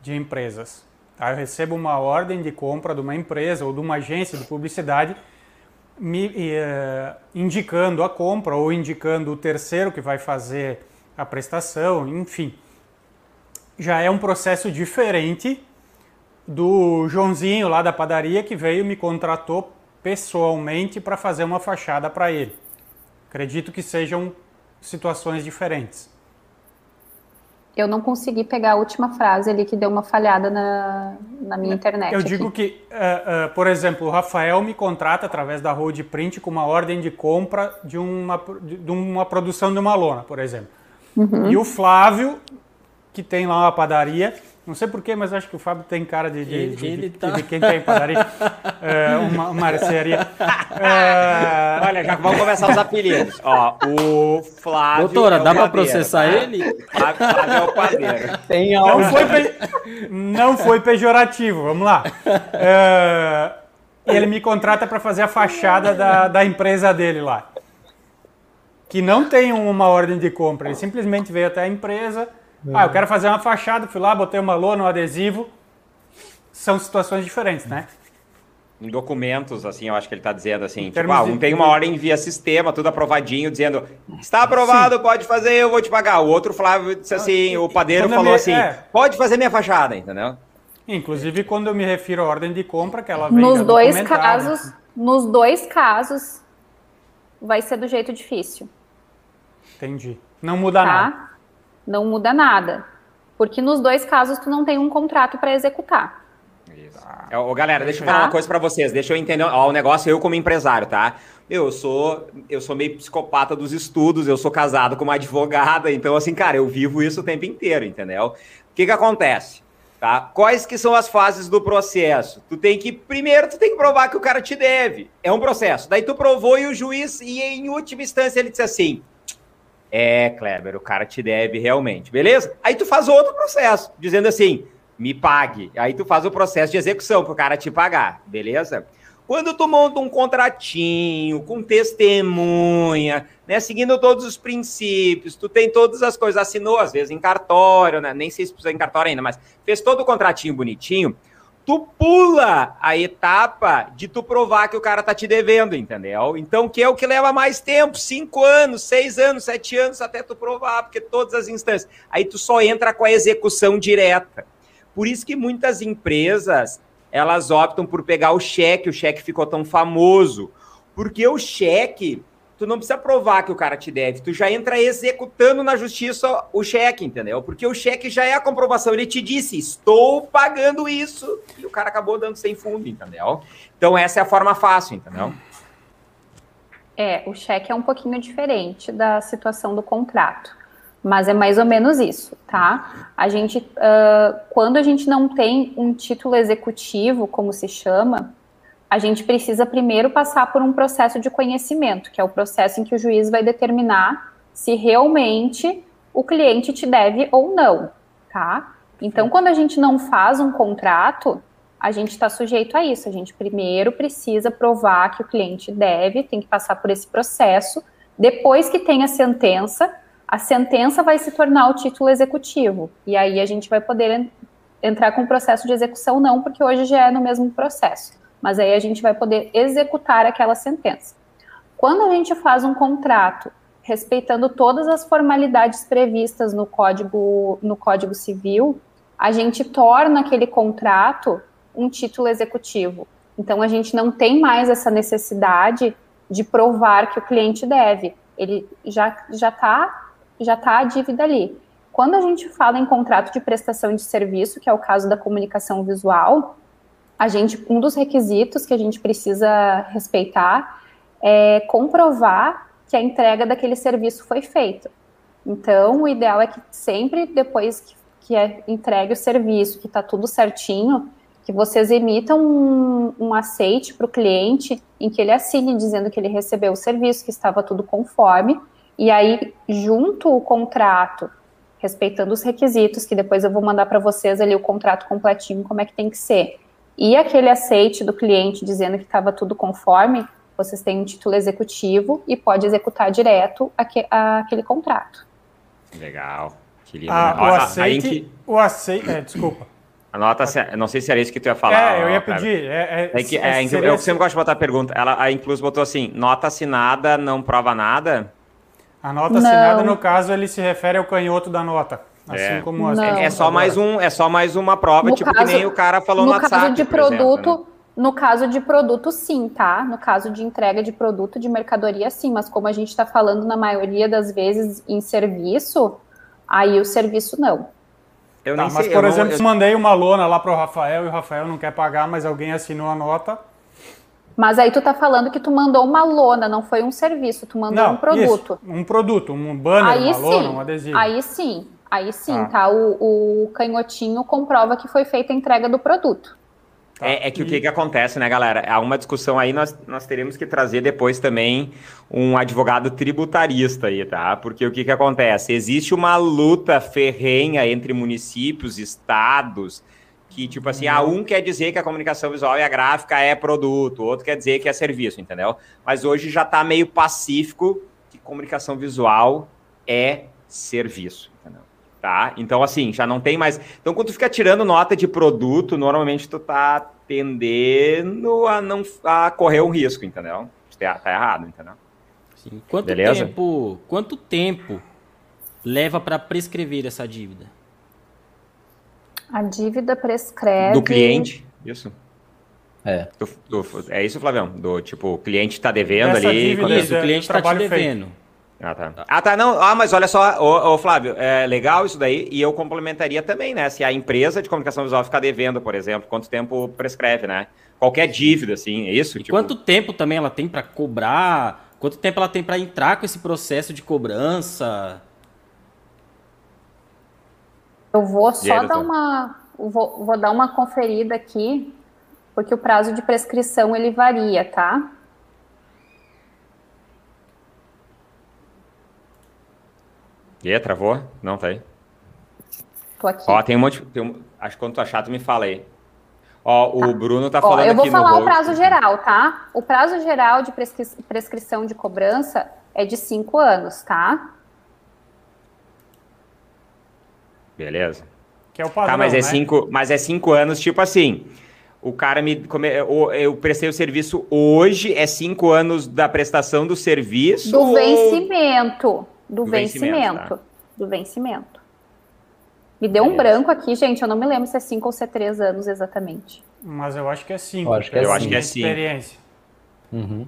de empresas. Tá? Eu recebo uma ordem de compra de uma empresa ou de uma agência de publicidade me uh, indicando a compra ou indicando o terceiro que vai fazer a prestação, enfim. Já é um processo diferente do Joãozinho lá da padaria que veio me contratou pessoalmente para fazer uma fachada para ele. Acredito que sejam situações diferentes. Eu não consegui pegar a última frase ali que deu uma falhada na, na minha internet. Eu digo aqui. que, uh, uh, por exemplo, o Rafael me contrata através da Road Print com uma ordem de compra de uma, de uma produção de uma lona, por exemplo. Uhum. E o Flávio que tem lá uma padaria. Não sei porquê, mas acho que o Fábio tem cara de, de, Ele- de- ele tá- de quem tem padaria. É, uma, uma mercearia. É, Olha, já vamos começar os apelidos. Ó, o Flávio. Doutora, é o dá pra padeiro, processar tá? ele? Flávio, Flávio é o padeiro. Tem não, foi pe- não foi pejorativo, vamos lá. É, ele me contrata para fazer a fachada da, da empresa dele lá. Que não tem uma ordem de compra, ele simplesmente veio até a empresa. Ah, eu quero fazer uma fachada, fui lá, botei uma lona, um adesivo. São situações diferentes, né? Em documentos, assim, eu acho que ele tá dizendo assim, tipo, ah, de- um tem uma ordem via sistema, tudo aprovadinho, dizendo, está aprovado, pode fazer, eu vou te pagar. O outro Flávio disse assim, o padeiro falou me- assim, é. pode fazer minha fachada, entendeu? Inclusive, quando eu me refiro à ordem de compra, que ela vem Nos dois casos, nos dois casos, vai ser do jeito difícil, Entendi. Não muda nada. Não muda nada. Porque nos dois casos tu não tem um contrato para executar. É, ô, galera, deixa eu falar Tá. uma coisa pra vocês, deixa eu entender, ó, o negócio eu como empresário, tá? Eu sou, eu sou meio psicopata dos estudos, eu sou casado com uma advogada, então assim, cara, eu vivo isso o tempo inteiro, entendeu? O que que acontece? Tá? Quais que são as fases do processo? Tu tem que, primeiro, tu tem que provar que o cara te deve. É um processo. Daí tu provou e o juiz, e em última instância, ele disse assim: É, Kleber, o cara te deve realmente, beleza? Aí tu faz outro processo, dizendo assim: me pague. Aí tu faz o processo de execução pro cara te pagar, beleza? Quando tu monta um contratinho com testemunha, né, seguindo todos os princípios, tu tem todas as coisas, assinou às vezes em cartório, né, nem sei se precisa em cartório ainda, mas fez todo o contratinho bonitinho, tu pula a etapa de tu provar que o cara tá te devendo, entendeu? Então, que é o que leva mais tempo, cinco anos, seis anos, sete anos, até tu provar, porque todas as instâncias. Aí tu só entra com a execução direta. Por isso que muitas empresas, elas optam por pegar o cheque, o cheque ficou tão famoso, porque o cheque, tu não precisa provar que o cara te deve, tu já entra executando na justiça o cheque, entendeu? Porque o cheque já é a comprovação, ele te disse, estou pagando isso, e o cara acabou dando sem fundo, entendeu? Então essa é a forma fácil, entendeu? É, o cheque é um pouquinho diferente da situação do contrato, mas é mais ou menos isso, tá? A gente, ah, quando a gente não tem um título executivo, como se chama, a gente precisa primeiro passar por um processo de conhecimento, que é o processo em que o juiz vai determinar se realmente o cliente te deve ou não, tá? Então, quando a gente não faz um contrato, a gente está sujeito a isso. A gente primeiro precisa provar que o cliente deve, tem que passar por esse processo. Depois que tem a sentença, a sentença vai se tornar o título executivo. E aí a gente vai poder en- entrar com o processo de execução, não, porque hoje já é no mesmo processo. Mas aí a gente vai poder executar aquela sentença. Quando a gente faz um contrato respeitando todas as formalidades previstas no Código, no Código Civil, a gente torna aquele contrato um título executivo. Então a gente não tem mais essa necessidade de provar que o cliente deve. Ele já já tá já tá a dívida ali. Quando a gente fala em contrato de prestação de serviço, que é o caso da comunicação visual, a gente um dos requisitos que a gente precisa respeitar é comprovar que a entrega daquele serviço foi feita. Então, o ideal é que sempre depois que, que é entregue o serviço, que está tudo certinho, que vocês emitam um, um aceite para o cliente em que ele assine dizendo que ele recebeu o serviço, que estava tudo conforme, e aí, junto o contrato, respeitando os requisitos, que depois eu vou mandar para vocês ali o contrato completinho, como é que tem que ser, e aquele aceite do cliente dizendo que estava tudo conforme, vocês têm um título executivo e pode executar direto aque, aquele contrato. Legal. Que lindo. Ah, o aceite. que- O aceite. É, desculpa. Anota, não sei se era isso que tu ia falar. é, eu ia pedir. É, é, É que, é, é, seria- eu sempre gosto de botar a pergunta. Ela, a Inclus botou assim: nota assinada não prova nada. A nota Não. assinada, no caso, ele se refere ao canhoto da nota. Assim É. como as Não. É, só mais um, é só mais uma prova, No tipo caso- que nem o cara falou no, no WhatsApp. caso de por exemplo, produto, né? no caso de produto, sim, tá? No caso de entrega de produto de mercadoria, sim, mas como a gente está falando na maioria das vezes em serviço, aí o serviço não. Eu Tá, nem mas, sei. por eu não- exemplo, eu- mandei uma lona lá pro Rafael e o Rafael não quer pagar, mas alguém assinou a nota. Mas aí tu tá falando que tu mandou uma lona, não foi um serviço, tu mandou não, um produto. isso, um produto, um banner, Aí uma lona, sim, um adesivo. aí sim, Aí sim, ah. tá? O, o canhotinho comprova que foi feita a entrega do produto. Tá. É, é, que e... o que, que acontece, né, galera? Há uma discussão aí, nós, nós teremos que trazer depois também um advogado tributarista aí, tá? Porque o que, que acontece? Existe uma luta ferrenha entre municípios, estados, que, tipo assim, a uhum. um quer dizer que a comunicação visual e a gráfica é produto, o outro quer dizer que é serviço, entendeu? Mas hoje já está meio pacífico que comunicação visual é serviço, entendeu? Tá? Então, assim, já não tem mais. Então, quando tu fica tirando nota de produto, normalmente tu tá tendendo a não a correr um risco, entendeu? Tá, tá errado, entendeu? Sim. Quanto Beleza? tempo? Quanto tempo leva para prescrever essa dívida? A dívida prescreve. Do cliente, isso. É. Do, do, é isso, Flavião? Do tipo, o cliente está devendo Essa ali. Dívida, isso, o cliente está te devendo. Feito. Ah, tá. Ah, tá. Não, ah, mas olha só, ô, ô, Flávio, é legal isso daí, e eu complementaria também, né? Se a empresa de comunicação visual ficar devendo, por exemplo, quanto tempo prescreve, né? Qualquer dívida, assim, é isso? E tipo... quanto tempo também ela tem para cobrar? Quanto tempo ela tem para entrar com esse processo de cobrança? Eu vou só aí, dar uma. Vou, vou dar uma conferida aqui, porque o prazo de prescrição ele varia, tá? E travou? Não, tá aí. Tô aqui. Ó, tem um monte. Tem um, acho que quando tu achar, tu me fala aí. Ó, tá. o Bruno tá falando aqui Eu vou falar o prazo geral, tá? O prazo geral de prescri prescrição de cobrança é de cinco anos, tá? Beleza. Que é o padrão, tá, mas é né? cinco, mas é cinco anos, tipo assim. O cara me. Eu, eu prestei o serviço hoje, é cinco anos da prestação do serviço. Do ou... vencimento. Do, vencimento. vencimento tá? Do vencimento. Me deu um branco aqui, gente. Eu não me lembro se é 5 ou se é 3 anos exatamente. Mas eu acho que é 5. Eu acho que é 5. É experiência. Uhum.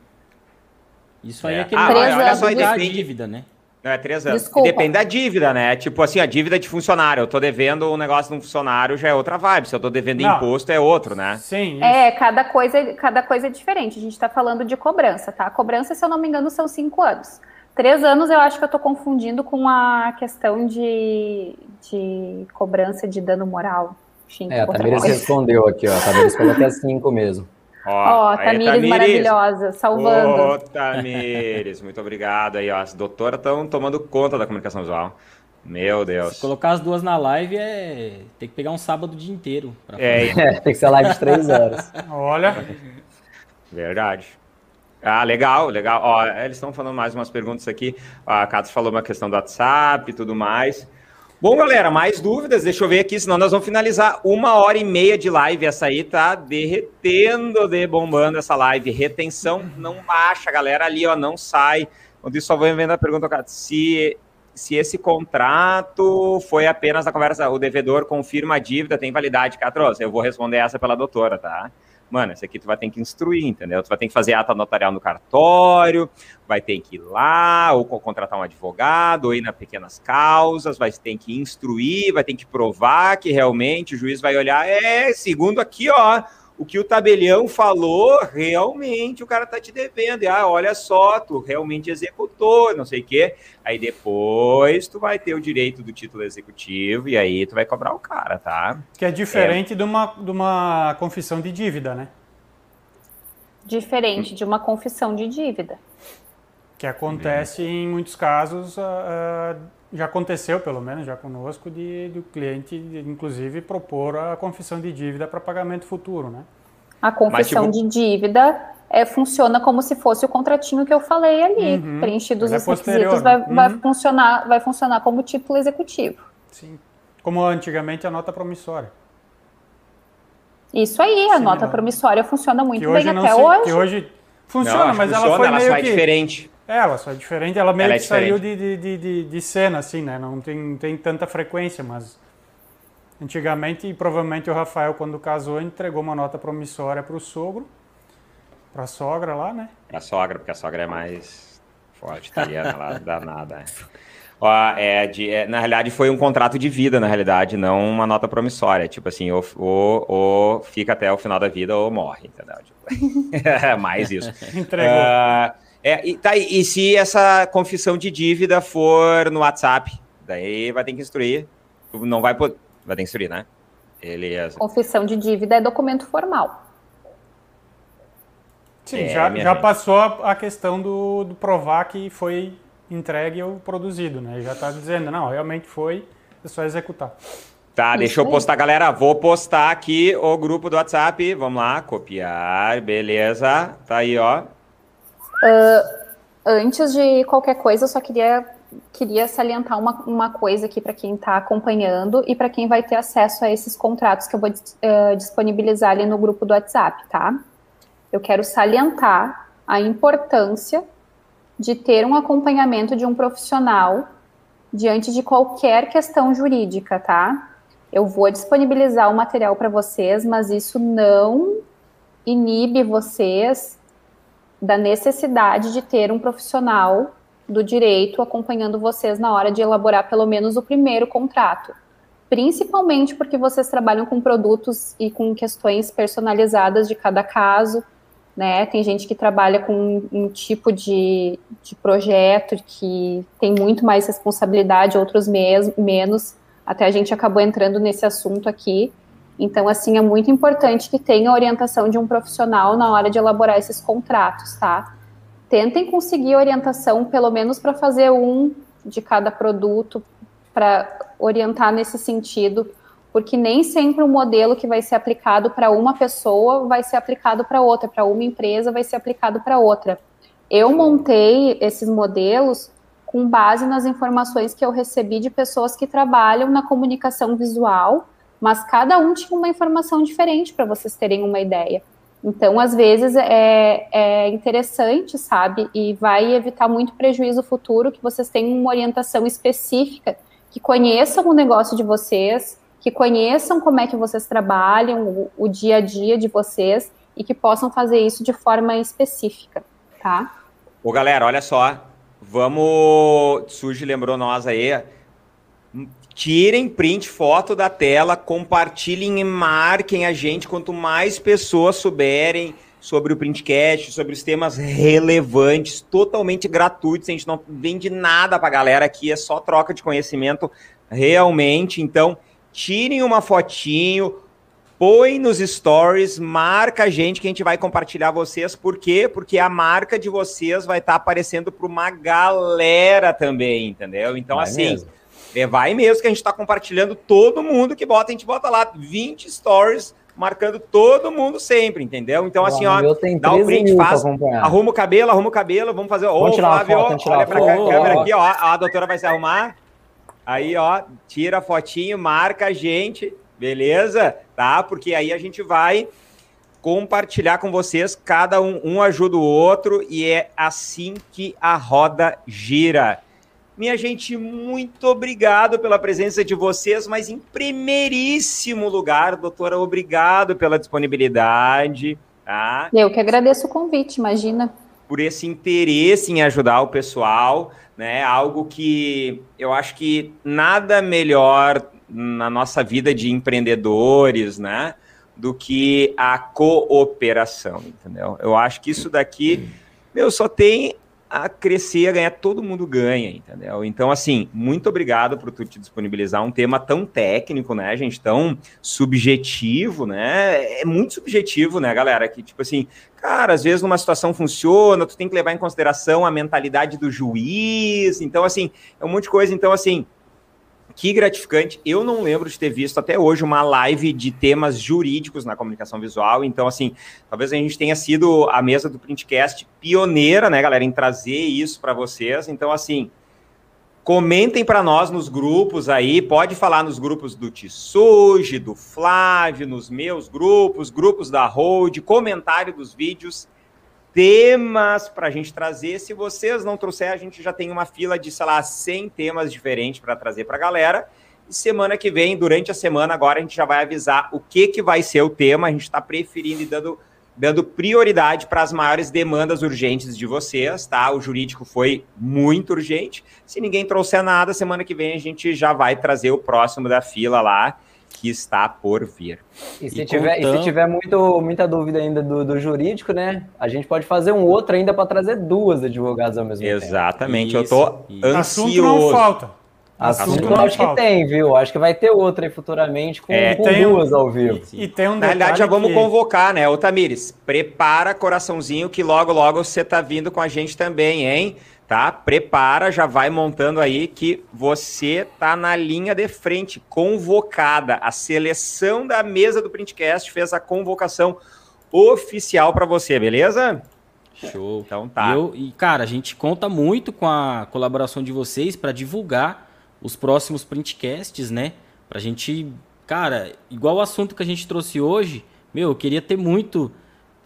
Isso aí é, é aquele ah, olha só, depende... dívida, né? Não, é três anos. Desculpa. Depende da dívida, né? Tipo assim, a dívida de funcionário. Eu tô devendo um negócio de um funcionário, já é outra vibe. Se eu tô devendo Não. imposto, é outro, né? Sim. Isso. É, cada coisa, cada coisa é diferente. A gente tá falando de cobrança, tá? A cobrança, se eu não me engano, são cinco anos. Três anos eu acho que eu tô confundindo com a questão de, de cobrança de dano moral. Enfim, é, a Tamires respondeu aqui, ó. A Tamires falou que é cinco mesmo. Ó, oh, Tamires, Tamires, maravilhosa, salvando. Ô, oh, Tamires, muito obrigado aí, ó. As doutoras estão tomando conta da comunicação visual. Meu Deus. Se colocar as duas na live é. Tem que pegar um sábado o dia inteiro. É, é, tem que ser live de três horas. Olha. Verdade. Ah, legal, legal. Ó, eles estão falando mais umas perguntas aqui. A Cato falou uma questão do WhatsApp e tudo mais. Bom, galera, mais dúvidas? Deixa eu ver aqui, senão nós vamos finalizar uma hora e meia de live. Essa aí tá derretendo, de bombando essa live. Retenção não baixa, galera. Ali, ó, não sai. Isso, só vou vendo a pergunta, Cato. Se, se esse contrato foi apenas a conversa, o devedor confirma a dívida, tem validade, Catros? Eu vou responder essa pela doutora, tá? Mano, esse aqui tu vai ter que instruir, entendeu? Tu vai ter que fazer ata notarial no cartório, vai ter que ir lá, ou contratar um advogado, ou ir nas pequenas causas, vai ter que instruir, vai ter que provar que realmente o juiz vai olhar, é, segundo aqui, ó, o que o tabelião falou, realmente o cara tá te devendo. E, ah, olha só, tu realmente executou, não sei o quê. Aí depois tu vai ter o direito do título executivo e aí tu vai cobrar o cara, tá? Que é diferente é. De, uma, de uma confissão de dívida, né? Diferente de uma confissão de dívida. Que acontece hum. em muitos casos, uh, uh, já aconteceu pelo menos já conosco, de, do cliente, inclusive, propor a confissão de dívida para pagamento futuro, né? A confissão Mas, tipo... de dívida é, funciona como se fosse o contratinho que eu falei ali, uhum. preenchidos é os requisitos, vai, uhum. vai, funcionar, vai funcionar como título executivo. Sim, como antigamente a nota promissória. Isso aí, a Sim, nota não. promissória funciona muito bem até se, hoje. Que hoje funciona, não, mas funciona, ela foi ela meio que... diferente. É, ela só é diferente, ela meio ela é que saiu de, de, de, de, cena, assim, né? Não tem, tem tanta frequência, mas antigamente, e provavelmente o Rafael, quando casou, entregou uma nota promissória para o sogro, para a sogra lá, né? Para a sogra, porque a sogra é mais forte, italiana lá, danada. Ó, é, de, é, na realidade, foi um contrato de vida, na realidade, não uma nota promissória. Tipo assim, ou, ou, ou fica até o final da vida ou morre, entendeu? Tipo, é mais isso. Entregou. Uh, é, e, tá, e se essa confissão de dívida for no WhatsApp? Daí vai ter que instruir não vai poder. Vai instruir, né? Beleza. Confissão de dívida é documento formal. Sim, é, já, já passou a questão do, do, provar que foi entregue ou produzido, né? Já está dizendo, não, realmente foi, é só executar. Tá, Isso deixa eu postar, aí. galera. Vou postar aqui o grupo do WhatsApp. Vamos lá, copiar, beleza. Tá aí, ó. Uh, antes de qualquer coisa, eu só queria, queria salientar uma, uma coisa aqui para quem está acompanhando e para quem vai ter acesso a esses contratos que eu vou uh, disponibilizar ali no grupo do WhatsApp, tá? Eu quero salientar a importância de ter um acompanhamento de um profissional diante de qualquer questão jurídica, tá? Eu vou disponibilizar o material para vocês, mas isso não inibe vocês da necessidade de ter um profissional do direito acompanhando vocês na hora de elaborar pelo menos o primeiro contrato. Principalmente porque vocês trabalham com produtos e com questões personalizadas de cada caso né? Tem gente que trabalha com um tipo de, de projeto que tem muito mais responsabilidade, outros mes, menos. Até a gente acabou entrando nesse assunto aqui. Então, assim, é muito importante que tenha a orientação de um profissional na hora de elaborar esses contratos, tá? Tentem conseguir orientação, pelo menos para fazer um de cada produto, para orientar nesse sentido, porque nem sempre o modelo que vai ser aplicado para uma pessoa vai ser aplicado para outra, para uma empresa vai ser aplicado para outra. Eu montei esses modelos com base nas informações que eu recebi de pessoas que trabalham na comunicação visual, mas cada um tinha uma informação diferente para vocês terem uma ideia. Então, às vezes, é, é, interessante, sabe? E vai evitar muito prejuízo futuro que vocês tenham uma orientação específica, que conheçam o negócio de vocês, que conheçam como é que vocês trabalham, o, o dia a dia de vocês e que possam fazer isso de forma específica, tá? Ô, galera, olha só. Vamos. Surge lembrou nós aí. Tirem print, foto da tela, compartilhem e marquem a gente. Quanto mais pessoas souberem sobre o printcast, sobre os temas relevantes, totalmente gratuitos. A gente não vende nada para a galera aqui, é só troca de conhecimento realmente. Então, tirem uma fotinho, põe nos stories, marca a gente que a gente vai compartilhar vocês. Por quê? Porque a marca de vocês vai estar tá aparecendo para uma galera também, entendeu? Então, vai assim, mesmo. É, vai mesmo que a gente está compartilhando todo mundo que bota, a gente bota lá 20 stories marcando todo mundo sempre, entendeu? Então, assim, ó, dá o print, faz, arruma o cabelo, arruma o cabelo, vamos fazer. Ô, Flávio, olha pra cá, câmera aqui, ó, a doutora vai se arrumar. Aí, ó, tira a fotinho, marca a gente, beleza? Tá? Porque aí a gente vai compartilhar com vocês, cada um, um ajuda o outro e é assim que a roda gira. Minha gente, muito obrigado pela presença de vocês, mas em primeiríssimo lugar, doutora, obrigado pela disponibilidade. Tá? Eu que agradeço o convite, imagina. Por esse interesse em ajudar o pessoal né? Algo que eu acho que nada melhor na nossa vida de empreendedores, né? Do que a cooperação, entendeu? Eu acho que isso daqui, meu, só tem a crescer, a ganhar, todo mundo ganha, entendeu? Então, assim, muito obrigado por tu te disponibilizar um tema tão técnico, né, gente, tão subjetivo, né? É muito subjetivo, né, galera? Que, tipo assim, cara, às vezes numa situação funciona, tu tem que levar em consideração a mentalidade do juiz, então, assim, é um monte de coisa. Então, assim, que gratificante. Eu não lembro de ter visto até hoje uma live de temas jurídicos na comunicação visual. Então, assim, talvez a gente tenha sido a mesa do Printcast pioneira, né, galera, em trazer isso para vocês. Então, assim, comentem para nós nos grupos aí. Pode falar nos grupos do Tissuge, do Flávio, nos meus grupos, grupos da Hold, comentário dos vídeos temas para a gente trazer. Se vocês não trouxer, a gente já tem uma fila de, sei lá, 100 temas diferentes para trazer para a galera. E semana que vem, durante a semana, agora a gente já vai avisar o que, que vai ser o tema. A gente está preferindo e dando, dando prioridade para as maiores demandas urgentes de vocês, tá? O jurídico foi muito urgente. Se ninguém trouxer nada, semana que vem a gente já vai trazer o próximo da fila lá que está por vir. E se, e tiver, contando... e se tiver muito, muita dúvida ainda do, do, jurídico, né? A gente pode fazer um outro ainda para trazer duas advogadas ao mesmo Exatamente, tempo. Exatamente, eu tô ansioso. Assunto não falta. Assunto, assunto eu acho falta. que tem, viu? Acho que vai ter outra aí futuramente com, é, com duas um, ao vivo. E, e, tem um Na realidade, já vamos que... convocar, né? Ô Tamires, prepara coraçãozinho que logo, logo você tá vindo com a gente também, hein? Tá? Prepara, já vai montando aí que você tá na linha de frente, convocada. A seleção da mesa do Printcast fez a convocação oficial para você, beleza? Show. Então tá. E, eu, e, cara, a gente conta muito com a colaboração de vocês para divulgar os próximos printcasts, né? Pra gente, cara, igual o assunto que a gente trouxe hoje, meu, eu queria ter muito,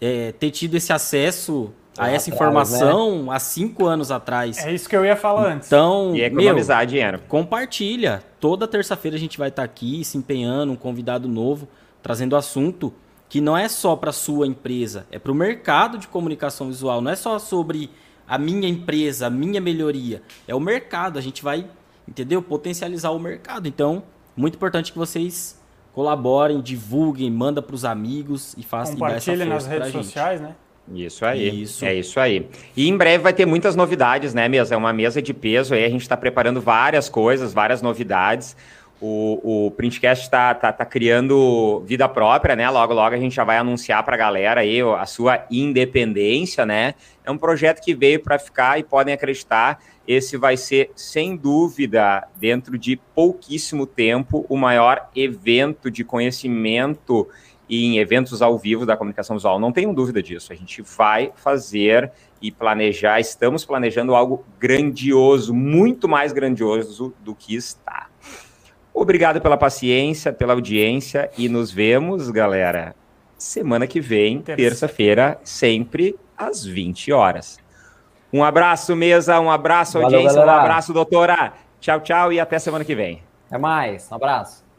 é, ter tido esse acesso a essa atrás, informação né? há cinco anos atrás. É isso que eu ia falar antes. Então, e economizar meu, dinheiro. Compartilha. Toda terça-feira a gente vai estar tá aqui se empenhando, um convidado novo, trazendo assunto que não é só para sua empresa, é para o mercado de comunicação visual. Não é só sobre a minha empresa, a minha melhoria. É o mercado. A gente vai, entendeu? Potencializar o mercado. Então, muito importante que vocês colaborem, divulguem, manda para os amigos e façam Compartilhem nas redes sociais, né? Isso aí. Isso. É isso aí. E em breve vai ter muitas novidades, né, mesa? É uma mesa de peso aí. A gente está preparando várias coisas, várias novidades. O, o Printcast está tá, tá criando vida própria, né? Logo, logo a gente já vai anunciar para a galera aí a sua independência, né? É um projeto que veio para ficar e podem acreditar, esse vai ser, sem dúvida, dentro de pouquíssimo tempo, o maior evento de conhecimento em eventos ao vivo da comunicação visual. Não tenho dúvida disso. A gente vai fazer e planejar, estamos planejando algo grandioso, muito mais grandioso do que está. Obrigado pela paciência, pela audiência e nos vemos, galera, semana que vem, terça-feira, sempre às 20 horas. Um abraço, mesa, um abraço, Valeu, audiência, galera. um abraço, doutora. Tchau, tchau e até semana que vem. Até mais, um abraço.